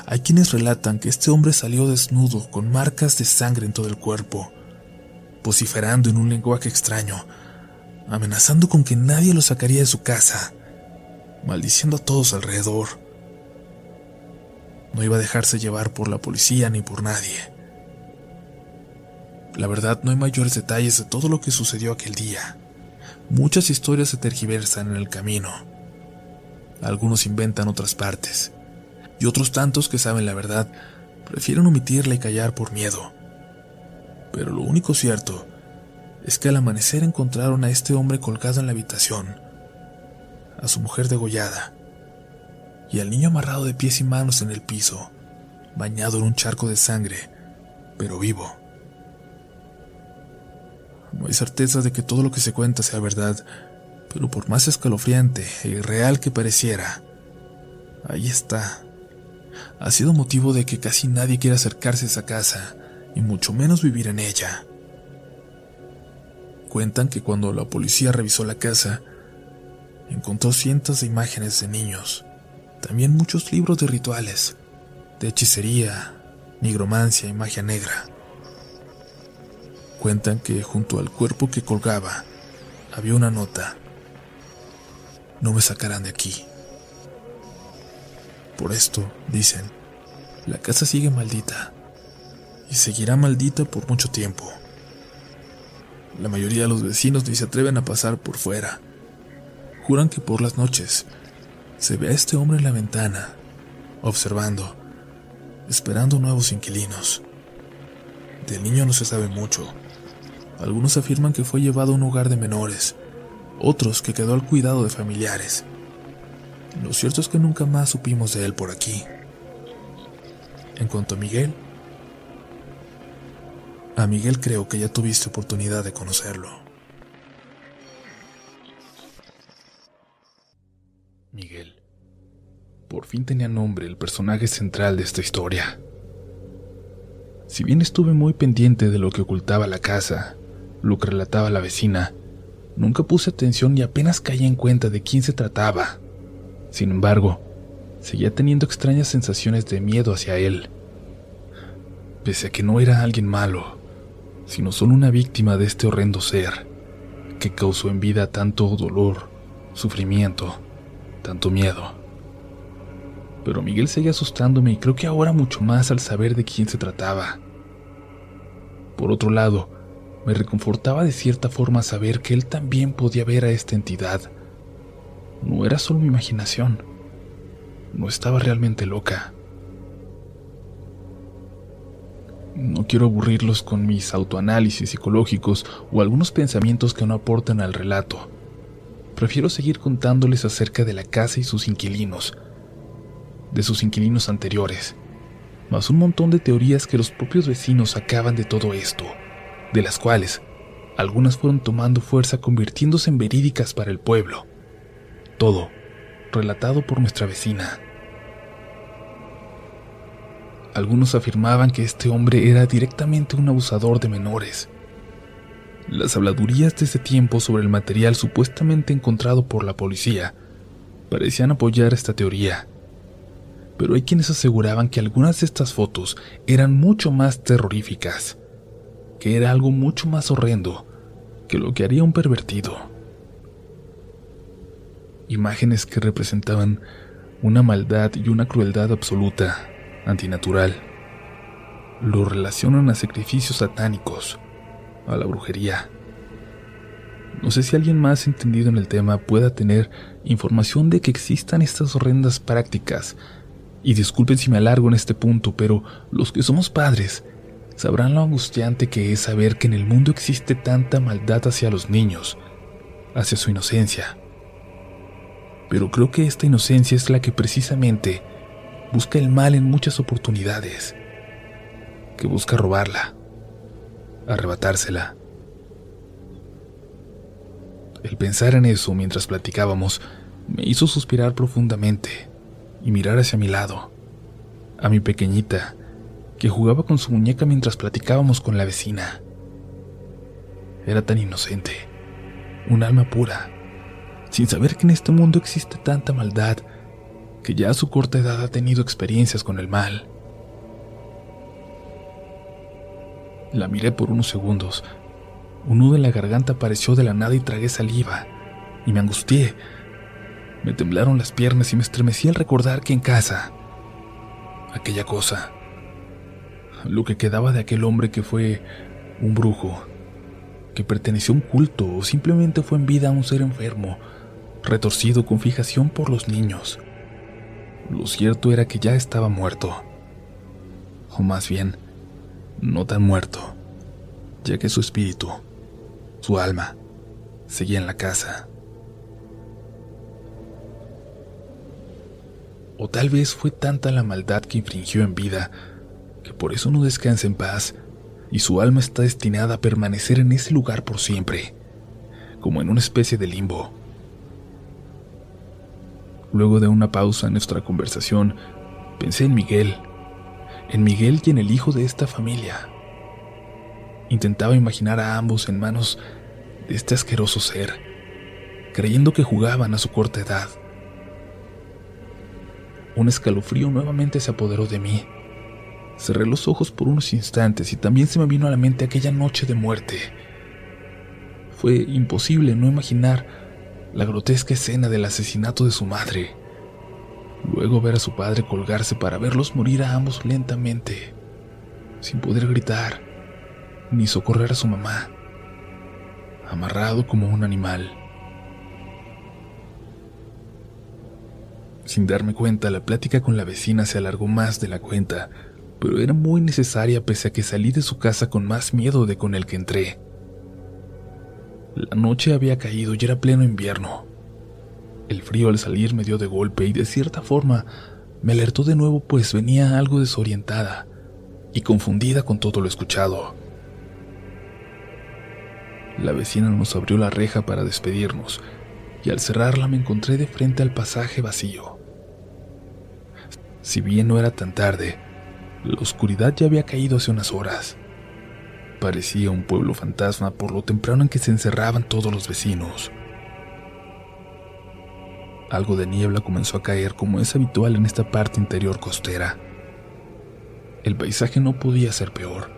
Hay quienes relatan que este hombre salió desnudo con marcas de sangre en todo el cuerpo, vociferando en un lenguaje extraño, amenazando con que nadie lo sacaría de su casa, maldiciendo a todos alrededor. No iba a dejarse llevar por la policía ni por nadie. La verdad no hay mayores detalles de todo lo que sucedió aquel día. Muchas historias se tergiversan en el camino. Algunos inventan otras partes, y otros tantos que saben la verdad prefieren omitirla y callar por miedo. Pero lo único cierto es que al amanecer encontraron a este hombre colgado en la habitación, a su mujer degollada, y al niño amarrado de pies y manos en el piso, bañado en un charco de sangre, pero vivo. No hay certeza de que todo lo que se cuenta sea verdad, pero por más escalofriante e irreal que pareciera, ahí está. Ha sido motivo de que casi nadie quiera acercarse a esa casa, y mucho menos vivir en ella. Cuentan que cuando la policía revisó la casa, encontró cientos de imágenes de niños, también muchos libros de rituales, de hechicería, nigromancia y magia negra. Cuentan que junto al cuerpo que colgaba había una nota. No me sacarán de aquí. Por esto, dicen, la casa sigue maldita y seguirá maldita por mucho tiempo. La mayoría de los vecinos ni se atreven a pasar por fuera. Juran que por las noches se ve a este hombre en la ventana, observando, esperando nuevos inquilinos. Del niño no se sabe mucho. Algunos afirman que fue llevado a un hogar de menores, otros que quedó al cuidado de familiares. Lo cierto es que nunca más supimos de él por aquí. En cuanto a Miguel, a Miguel creo que ya tuviste oportunidad de conocerlo. Por fin tenía nombre el personaje central de esta historia. Si bien estuve muy pendiente de lo que ocultaba la casa, lo que relataba la vecina, nunca puse atención y apenas caí en cuenta de quién se trataba. Sin embargo, seguía teniendo extrañas sensaciones de miedo hacia él. Pese a que no era alguien malo, sino solo una víctima de este horrendo ser, que causó en vida tanto dolor, sufrimiento, tanto miedo. Pero Miguel seguía asustándome y creo que ahora mucho más al saber de quién se trataba. Por otro lado, me reconfortaba de cierta forma saber que él también podía ver a esta entidad. No era solo mi imaginación. No estaba realmente loca. No quiero aburrirlos con mis autoanálisis psicológicos o algunos pensamientos que no aportan al relato. Prefiero seguir contándoles acerca de la casa y sus inquilinos, de sus inquilinos anteriores, más un montón de teorías que los propios vecinos sacaban de todo esto, de las cuales algunas fueron tomando fuerza convirtiéndose en verídicas para el pueblo. Todo relatado por nuestra vecina. Algunos afirmaban que este hombre era directamente un abusador de menores. Las habladurías de ese tiempo sobre el material supuestamente encontrado por la policía parecían apoyar esta teoría. Pero hay quienes aseguraban que algunas de estas fotos eran mucho más terroríficas, que era algo mucho más horrendo que lo que haría un pervertido. Imágenes que representaban una maldad y una crueldad absoluta antinatural. Lo relacionan a sacrificios satánicos, a la brujería. No sé si alguien más entendido en el tema pueda tener información de que existan estas horrendas prácticas. Y disculpen si me alargo en este punto, pero los que somos padres sabrán lo angustiante que es saber que en el mundo existe tanta maldad hacia los niños, hacia su inocencia. Pero creo que esta inocencia es la que precisamente busca el mal en muchas oportunidades, que busca robarla, arrebatársela. El pensar en eso mientras platicábamos me hizo suspirar profundamente y mirar hacia mi lado, a mi pequeñita, que jugaba con su muñeca mientras platicábamos con la vecina. Era tan inocente, un alma pura, sin saber que en este mundo existe tanta maldad que ya a su corta edad ha tenido experiencias con el mal. La miré por unos segundos. Un nudo en la garganta apareció de la nada y tragué saliva, y me angustié. Me temblaron las piernas y me estremecí al recordar que en casa, aquella cosa, lo que quedaba de aquel hombre que fue un brujo, que perteneció a un culto o simplemente fue en vida un ser enfermo, retorcido con fijación por los niños. Lo cierto era que ya estaba muerto. O más bien, no tan muerto, ya que su espíritu, su alma, seguía en la casa. O tal vez fue tanta la maldad que infringió en vida, que por eso no descansa en paz, y su alma está destinada a permanecer en ese lugar por siempre, como en una especie de limbo Luego de una pausa en nuestra conversación, pensé en Miguel, en Miguel y en el hijo de esta familia. Intentaba imaginar a ambos en manos de este asqueroso ser, creyendo que jugaban a su corta edad. Un escalofrío nuevamente se apoderó de mí. Cerré los ojos por unos instantes y también se me vino a la mente aquella noche de muerte. Fue imposible no imaginar la grotesca escena del asesinato de su madre. Luego ver a su padre colgarse para verlos morir a ambos lentamente, sin poder gritar, ni socorrer a su mamá, amarrado como un animal. Sin darme cuenta, la plática con la vecina se alargó más de la cuenta, pero era muy necesaria pese a que salí de su casa con más miedo de con el que entré. La noche había caído y era pleno invierno. El frío al salir me dio de golpe y de cierta forma me alertó de nuevo pues venía algo desorientada y confundida con todo lo escuchado. La vecina nos abrió la reja para despedirnos y al cerrarla me encontré de frente al pasaje vacío. Si bien no era tan tarde, la oscuridad ya había caído hace unas horas. Parecía un pueblo fantasma por lo temprano en que se encerraban todos los vecinos. Algo de niebla comenzó a caer como es habitual en esta parte interior costera. El paisaje no podía ser peor.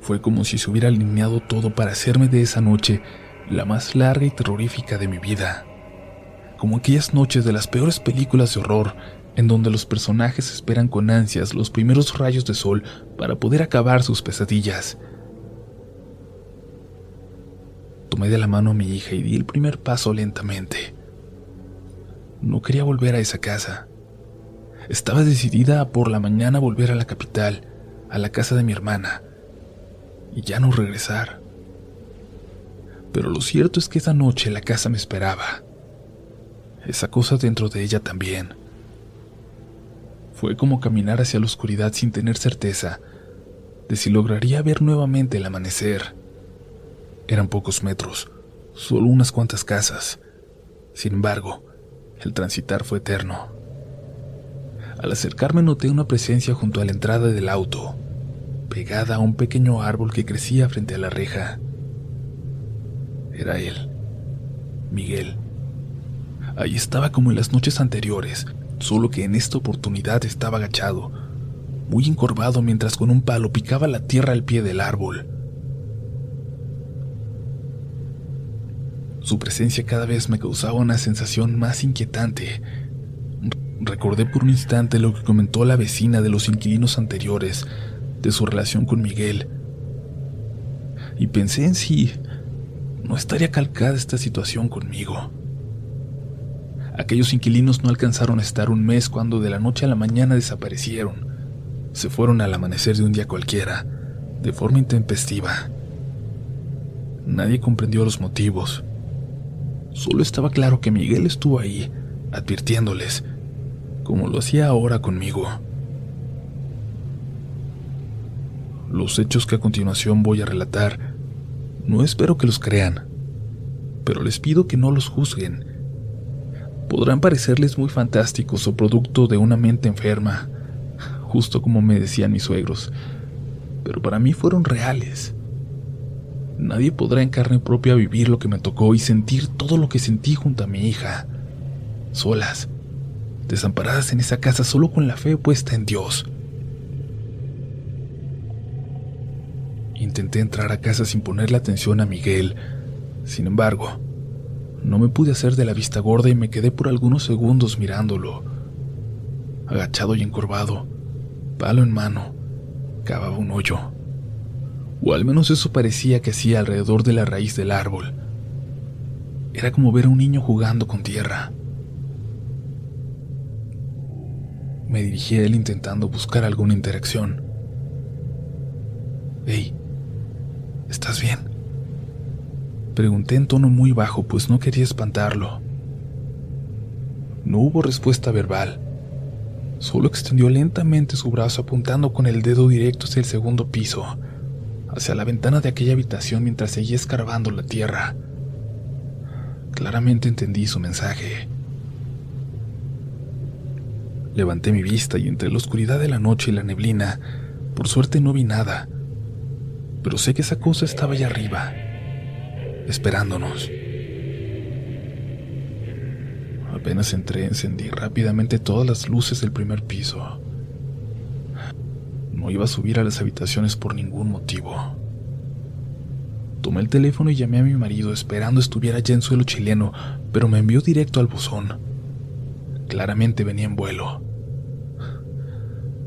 Fue como si se hubiera alineado todo para hacerme de esa noche la más larga y terrorífica de mi vida. Como aquellas noches de las peores películas de horror en donde los personajes esperan con ansias los primeros rayos de sol para poder acabar sus pesadillas Tomé de la mano a mi hija y di el primer paso lentamente. No quería volver a esa casa. Estaba decidida a por la mañana volver a la capital, a la casa de mi hermana, y ya no regresar. Pero lo cierto es que esa noche la casa me esperaba. Esa cosa dentro de ella también. Fue como caminar hacia la oscuridad sin tener certeza de si lograría ver nuevamente el amanecer. Eran pocos metros, solo unas cuantas casas. Sin embargo, el transitar fue eterno. Al acercarme noté una presencia junto a la entrada del auto, pegada a un pequeño árbol que crecía frente a la reja. Era él, Miguel. Ahí estaba como en las noches anteriores, solo que en esta oportunidad estaba agachado, muy encorvado mientras con un palo picaba la tierra al pie del árbol. Su presencia cada vez me causaba una sensación más inquietante. Recordé por un instante lo que comentó la vecina de los inquilinos anteriores, de su relación con Miguel. Y pensé en si no estaría calcada esta situación conmigo. Aquellos inquilinos no alcanzaron a estar un mes cuando de la noche a la mañana desaparecieron. Se fueron al amanecer de un día cualquiera, de forma intempestiva. Nadie comprendió los motivos. Solo estaba claro que Miguel estuvo ahí, advirtiéndoles, como lo hacía ahora conmigo. Los hechos que a continuación voy a relatar, no espero que los crean, pero les pido que no los juzguen. Podrán parecerles muy fantásticos o producto de una mente enferma, justo como me decían mis suegros, pero para mí fueron reales. Nadie podrá en carne propia vivir lo que me tocó y sentir todo lo que sentí junto a mi hija. Solas, desamparadas en esa casa solo con la fe puesta en Dios. Intenté entrar a casa sin ponerle atención a Miguel. Sin embargo, no me pude hacer de la vista gorda y me quedé por algunos segundos mirándolo. Agachado y encorvado, palo en mano, cavaba un hoyo o al menos eso parecía que hacía alrededor de la raíz del árbol. Era como ver a un niño jugando con tierra. Me dirigí a él intentando buscar alguna interacción. Hey, ¿estás bien? Pregunté en tono muy bajo, pues no quería espantarlo. No hubo respuesta verbal. Solo extendió lentamente su brazo apuntando con el dedo directo hacia el segundo piso hacia la ventana de aquella habitación mientras seguía escarbando la tierra. Claramente entendí su mensaje. Levanté mi vista y entre la oscuridad de la noche y la neblina, por suerte no vi nada, pero sé que esa cosa estaba allá arriba, esperándonos. Apenas entré, encendí rápidamente todas las luces del primer piso. No iba a subir a las habitaciones por ningún motivo. Tomé el teléfono y llamé a mi marido esperando estuviera ya en suelo chileno, pero me envió directo al buzón. Claramente venía en vuelo.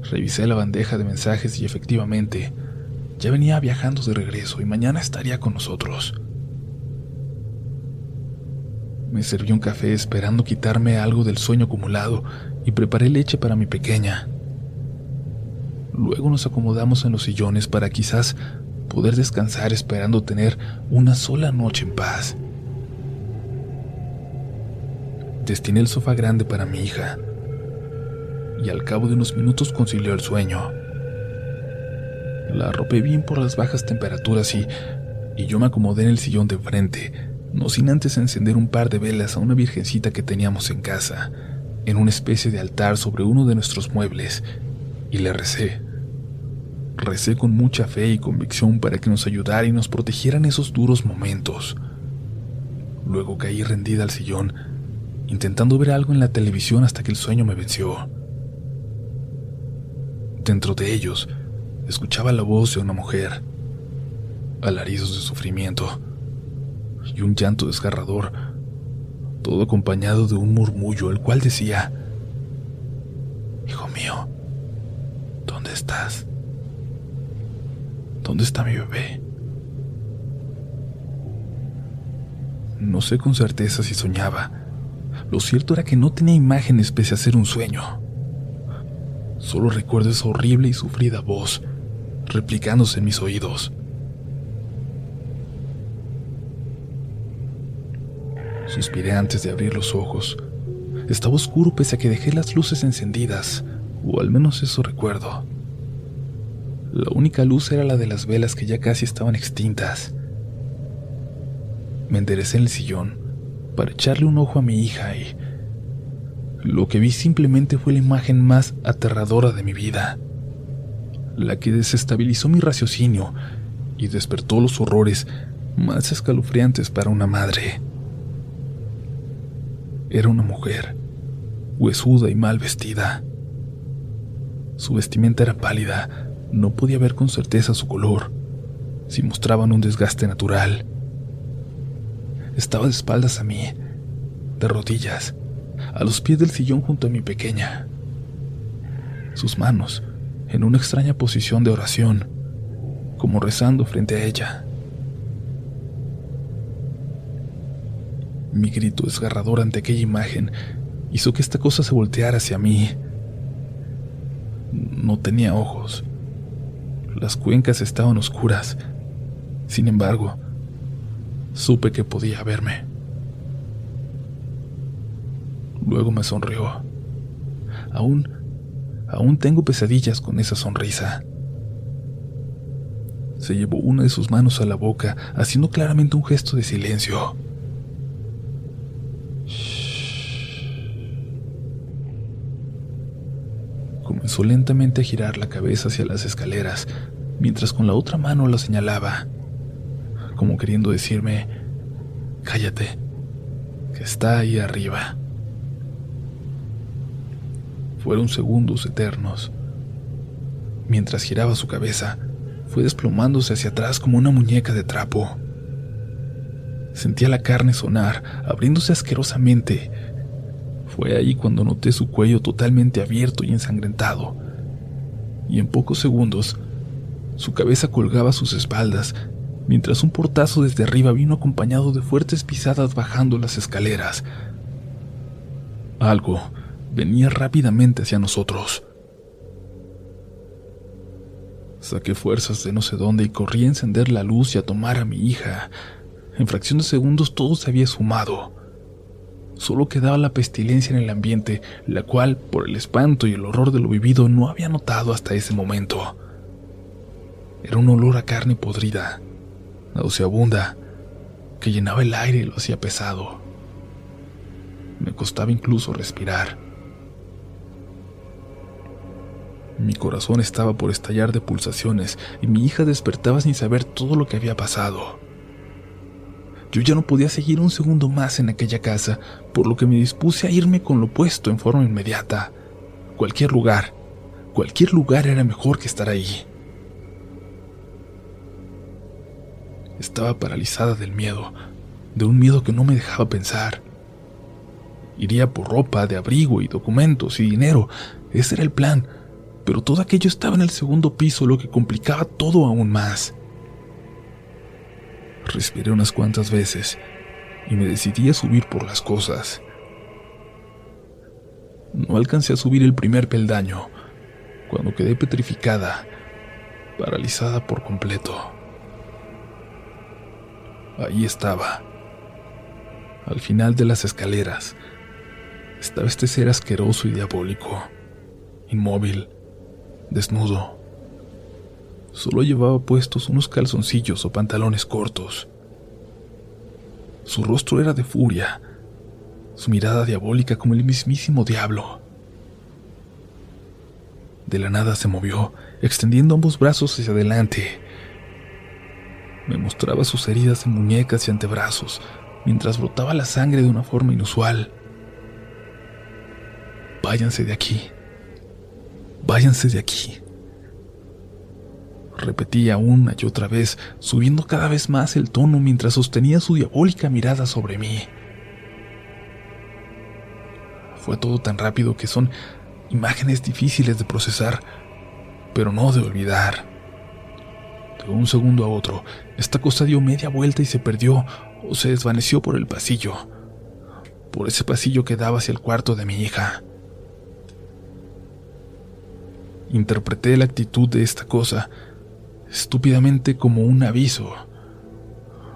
Revisé la bandeja de mensajes y efectivamente, ya venía viajando de regreso y mañana estaría con nosotros. Me serví un café esperando quitarme algo del sueño acumulado y preparé leche para mi pequeña. Luego nos acomodamos en los sillones para quizás poder descansar esperando tener una sola noche en paz. Destiné el sofá grande para mi hija y al cabo de unos minutos concilió el sueño. La arropé bien por las bajas temperaturas y, y yo me acomodé en el sillón de enfrente, no sin antes encender un par de velas a una virgencita que teníamos en casa, en una especie de altar sobre uno de nuestros muebles, y le recé. Recé con mucha fe y convicción para que nos ayudara y nos protegiera en esos duros momentos. Luego caí rendida al sillón, intentando ver algo en la televisión hasta que el sueño me venció. Dentro de ellos, escuchaba la voz de una mujer, alaridos de sufrimiento y un llanto desgarrador, todo acompañado de un murmullo, el cual decía, Hijo mío, ¿dónde estás? ¿Dónde está mi bebé? No sé con certeza si soñaba. Lo cierto era que no tenía imágenes pese a ser un sueño. Solo recuerdo esa horrible y sufrida voz replicándose en mis oídos. Suspiré antes de abrir los ojos. Estaba oscuro pese a que dejé las luces encendidas, o al menos eso recuerdo. La única luz era la de las velas que ya casi estaban extintas. Me enderecé en el sillón para echarle un ojo a mi hija y lo que vi simplemente fue la imagen más aterradora de mi vida, la que desestabilizó mi raciocinio y despertó los horrores más escalofriantes para una madre. Era una mujer, huesuda y mal vestida. Su vestimenta era pálida, no podía ver con certeza su color, si mostraban un desgaste natural. Estaba de espaldas a mí, de rodillas, a los pies del sillón junto a mi pequeña. Sus manos, en una extraña posición de oración, como rezando frente a ella. Mi grito desgarrador ante aquella imagen hizo que esta cosa se volteara hacia mí. No tenía ojos, las cuencas estaban oscuras. Sin embargo, supe que podía verme. Luego me sonrió. Aún, aún tengo pesadillas con esa sonrisa. Se llevó una de sus manos a la boca, haciendo claramente un gesto de silencio. Comenzó lentamente a girar la cabeza hacia las escaleras, mientras con la otra mano la señalaba, como queriendo decirme, cállate, que está ahí arriba. Fueron segundos eternos. Mientras giraba su cabeza, fue desplomándose hacia atrás como una muñeca de trapo. Sentía la carne sonar, abriéndose asquerosamente. Fue ahí cuando noté su cuello totalmente abierto y ensangrentado. Y en pocos segundos su cabeza colgaba a sus espaldas, mientras un portazo desde arriba vino acompañado de fuertes pisadas bajando las escaleras. Algo venía rápidamente hacia nosotros. Saqué fuerzas de no sé dónde y corrí a encender la luz y a tomar a mi hija. En fracción de segundos todo se había sumado. Solo quedaba la pestilencia en el ambiente, la cual, por el espanto y el horror de lo vivido, no había notado hasta ese momento. Era un olor a carne podrida, nauseabunda, que llenaba el aire y lo hacía pesado. Me costaba incluso respirar. Mi corazón estaba por estallar de pulsaciones y mi hija despertaba sin saber todo lo que había pasado. Yo ya no podía seguir un segundo más en aquella casa, por lo que me dispuse a irme con lo puesto en forma inmediata. Cualquier lugar, cualquier lugar era mejor que estar ahí. Estaba paralizada del miedo, de un miedo que no me dejaba pensar. Iría por ropa, de abrigo y documentos y dinero. Ese era el plan, pero todo aquello estaba en el segundo piso, lo que complicaba todo aún más. Respiré unas cuantas veces y me decidí a subir por las cosas. No alcancé a subir el primer peldaño cuando quedé petrificada, paralizada por completo. Ahí estaba, al final de las escaleras, estaba este ser asqueroso y diabólico, inmóvil, desnudo. Solo llevaba puestos unos calzoncillos o pantalones cortos. Su rostro era de furia, su mirada diabólica como el mismísimo diablo. De la nada se movió, extendiendo ambos brazos hacia adelante. Me mostraba sus heridas en muñecas y antebrazos, mientras brotaba la sangre de una forma inusual. Váyanse de aquí. Váyanse de aquí. Repetía una y otra vez, subiendo cada vez más el tono mientras sostenía su diabólica mirada sobre mí. Fue todo tan rápido que son imágenes difíciles de procesar, pero no de olvidar. De un segundo a otro, esta cosa dio media vuelta y se perdió o se desvaneció por el pasillo, por ese pasillo que daba hacia el cuarto de mi hija. Interpreté la actitud de esta cosa estúpidamente como un aviso,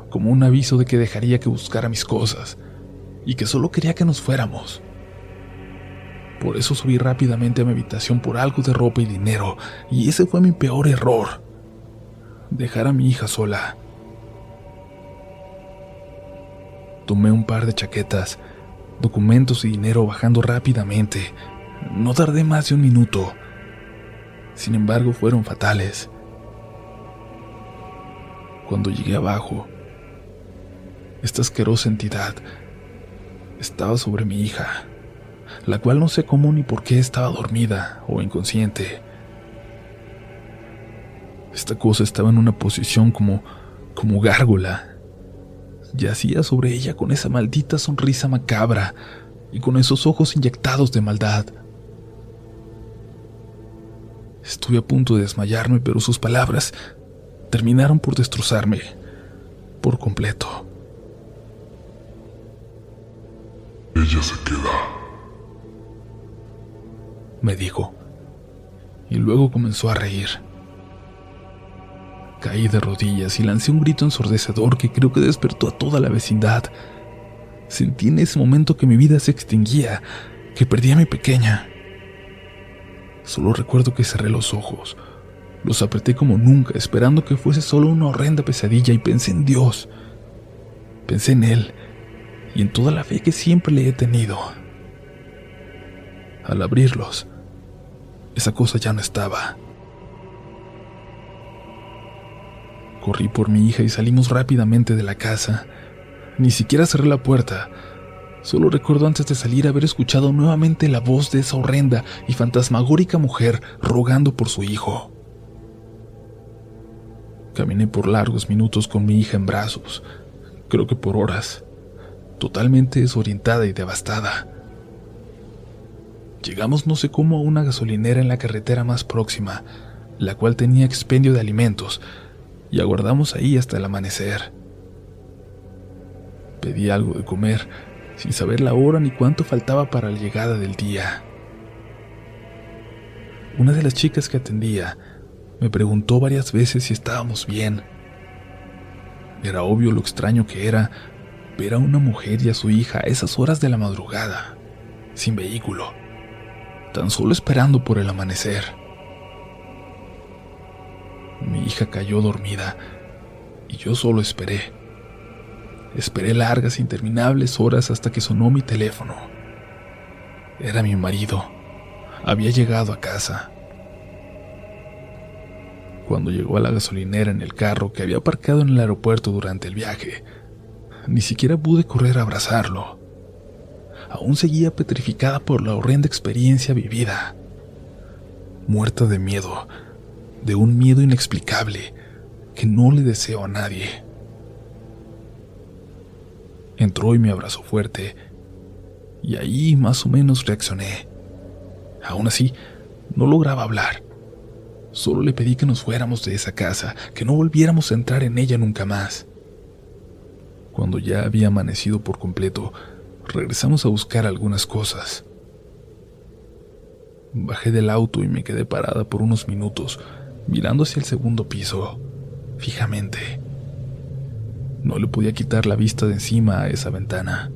como un aviso de que dejaría que buscara mis cosas y que solo quería que nos fuéramos. Por eso subí rápidamente a mi habitación por algo de ropa y dinero, y ese fue mi peor error. Dejar a mi hija sola. Tomé un par de chaquetas, documentos y dinero bajando rápidamente. No tardé más de un minuto sin embargo, fueron fatales. Cuando llegué abajo, esta asquerosa entidad estaba sobre mi hija, la cual no sé cómo ni por qué estaba dormida o inconsciente. Esta cosa estaba en una posición como como gárgola. Yacía sobre ella con esa maldita sonrisa macabra y con esos ojos inyectados de maldad. Estuve a punto de desmayarme, pero sus palabras terminaron por destrozarme por completo. Ella se queda. Me dijo. Y luego comenzó a reír. Caí de rodillas y lancé un grito ensordecedor que creo que despertó a toda la vecindad. Sentí en ese momento que mi vida se extinguía, que perdía a mi pequeña. Solo recuerdo que cerré los ojos. Los apreté como nunca, esperando que fuese solo una horrenda pesadilla y pensé en Dios. Pensé en Él y en toda la fe que siempre le he tenido. Al abrirlos, esa cosa ya no estaba. Corrí por mi hija y salimos rápidamente de la casa. Ni siquiera cerré la puerta. Solo recuerdo antes de salir haber escuchado nuevamente la voz de esa horrenda y fantasmagórica mujer rogando por su hijo. Caminé por largos minutos con mi hija en brazos, creo que por horas, totalmente desorientada y devastada. Llegamos no sé cómo a una gasolinera en la carretera más próxima, la cual tenía expendio de alimentos, y aguardamos ahí hasta el amanecer. Pedí algo de comer, sin saber la hora ni cuánto faltaba para la llegada del día. Una de las chicas que atendía me preguntó varias veces si estábamos bien. Era obvio lo extraño que era ver a una mujer y a su hija a esas horas de la madrugada, sin vehículo, tan solo esperando por el amanecer. Mi hija cayó dormida y yo solo esperé. Esperé largas, interminables horas hasta que sonó mi teléfono. Era mi marido. Había llegado a casa. Cuando llegó a la gasolinera en el carro que había aparcado en el aeropuerto durante el viaje, Ni siquiera pude correr a abrazarlo. Aún seguía petrificada por la horrenda experiencia vivida. Muerta de miedo, de un miedo inexplicable que no le deseo a nadie. Entró y me abrazó fuerte, y ahí más o menos reaccioné. Aún así, no lograba hablar. Solo le pedí que nos fuéramos de esa casa, que no volviéramos a entrar en ella nunca más. Cuando ya había amanecido por completo, regresamos a buscar algunas cosas. Bajé del auto y me quedé parada por unos minutos, mirando hacia el segundo piso, fijamente. No le podía quitar la vista de encima a esa ventana.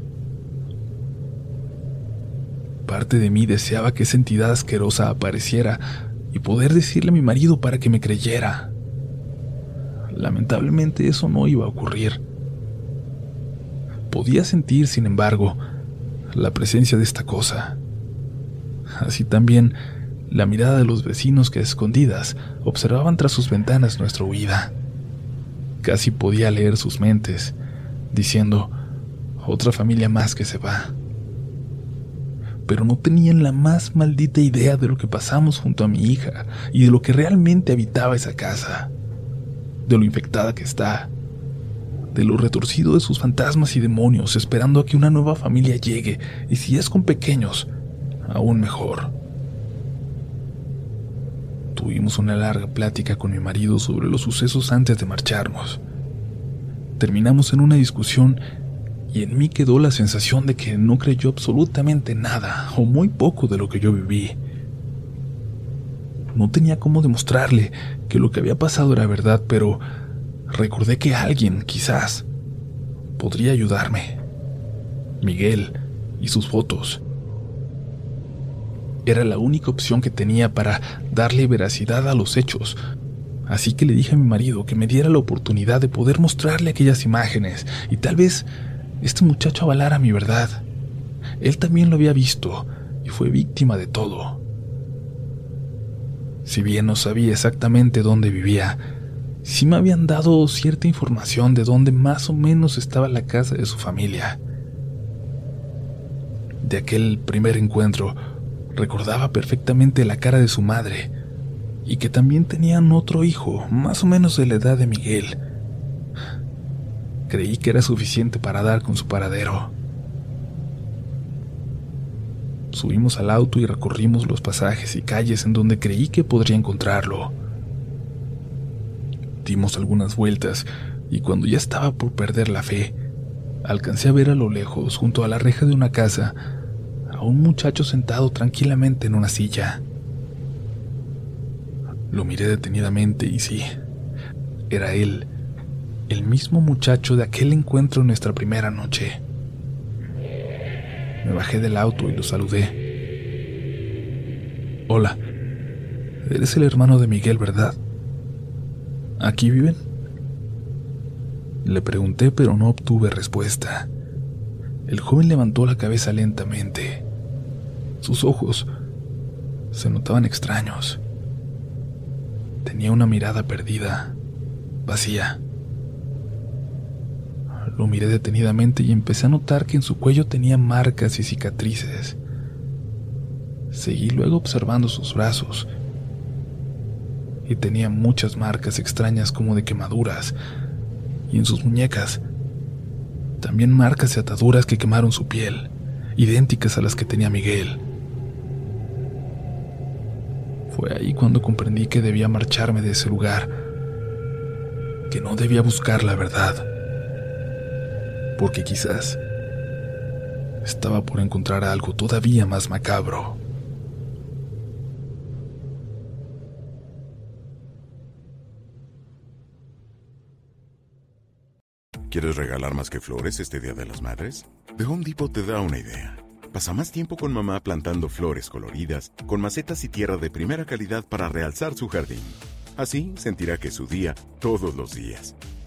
Parte de mí deseaba que esa entidad asquerosa apareciera y poder decirle a mi marido para que me creyera. Lamentablemente eso no iba a ocurrir. Podía sentir, sin embargo, la presencia de esta cosa. Así también la mirada de los vecinos que escondidas observaban tras sus ventanas nuestra huida. Casi podía leer sus mentes, diciendo, otra familia más que se va. Pero no tenían la más maldita idea de lo que pasamos junto a mi hija y de lo que realmente habitaba esa casa, de lo infectada que está, de lo retorcido de sus fantasmas y demonios esperando a que una nueva familia llegue, y si es con pequeños, aún mejor. Tuvimos una larga plática con mi marido sobre los sucesos antes de marcharnos. Terminamos en una discusión y en mí quedó la sensación de que no creyó absolutamente nada o muy poco de lo que yo viví. No tenía cómo demostrarle que lo que había pasado era verdad, pero recordé que alguien, quizás, podría ayudarme. Miguel y sus fotos. Era la única opción que tenía para darle veracidad a los hechos. Así que le dije a mi marido que me diera la oportunidad de poder mostrarle aquellas imágenes y tal vez este muchacho avalara mi verdad. Él también lo había visto y fue víctima de todo. Si bien no sabía exactamente dónde vivía, sí me habían dado cierta información de dónde más o menos estaba la casa de su familia. De aquel primer encuentro, recordaba perfectamente la cara de su madre y que también tenían otro hijo, más o menos de la edad de Miguel. Creí que era suficiente para dar con su paradero. Subimos al auto y recorrimos los pasajes y calles en donde creí que podría encontrarlo. Dimos algunas vueltas y cuando ya estaba por perder la fe, alcancé a ver a lo lejos, junto a la reja de una casa, a un muchacho sentado tranquilamente en una silla. Lo miré detenidamente y sí, era él, el mismo muchacho de aquel encuentro en nuestra primera noche. Me bajé del auto y lo saludé. Hola, eres el hermano de Miguel, ¿verdad? ¿Aquí viven? Le pregunté, pero no obtuve respuesta. El joven levantó la cabeza lentamente. Sus ojos se notaban extraños. Tenía una mirada perdida, vacía. Lo miré detenidamente y empecé a notar que en su cuello tenía marcas y cicatrices. Seguí luego observando sus brazos y tenía muchas marcas extrañas como de quemaduras, y en sus muñecas también marcas y ataduras que quemaron su piel, idénticas a las que tenía Miguel. Fue ahí cuando comprendí que debía marcharme de ese lugar, que no debía buscar la verdad, porque quizás estaba por encontrar algo todavía más macabro. ¿Quieres regalar más que flores este Día de las Madres? The Home Depot te da una idea. Pasa más tiempo con mamá plantando flores coloridas, con macetas y tierra de primera calidad para realzar su jardín. Así sentirá que es su día todos los días.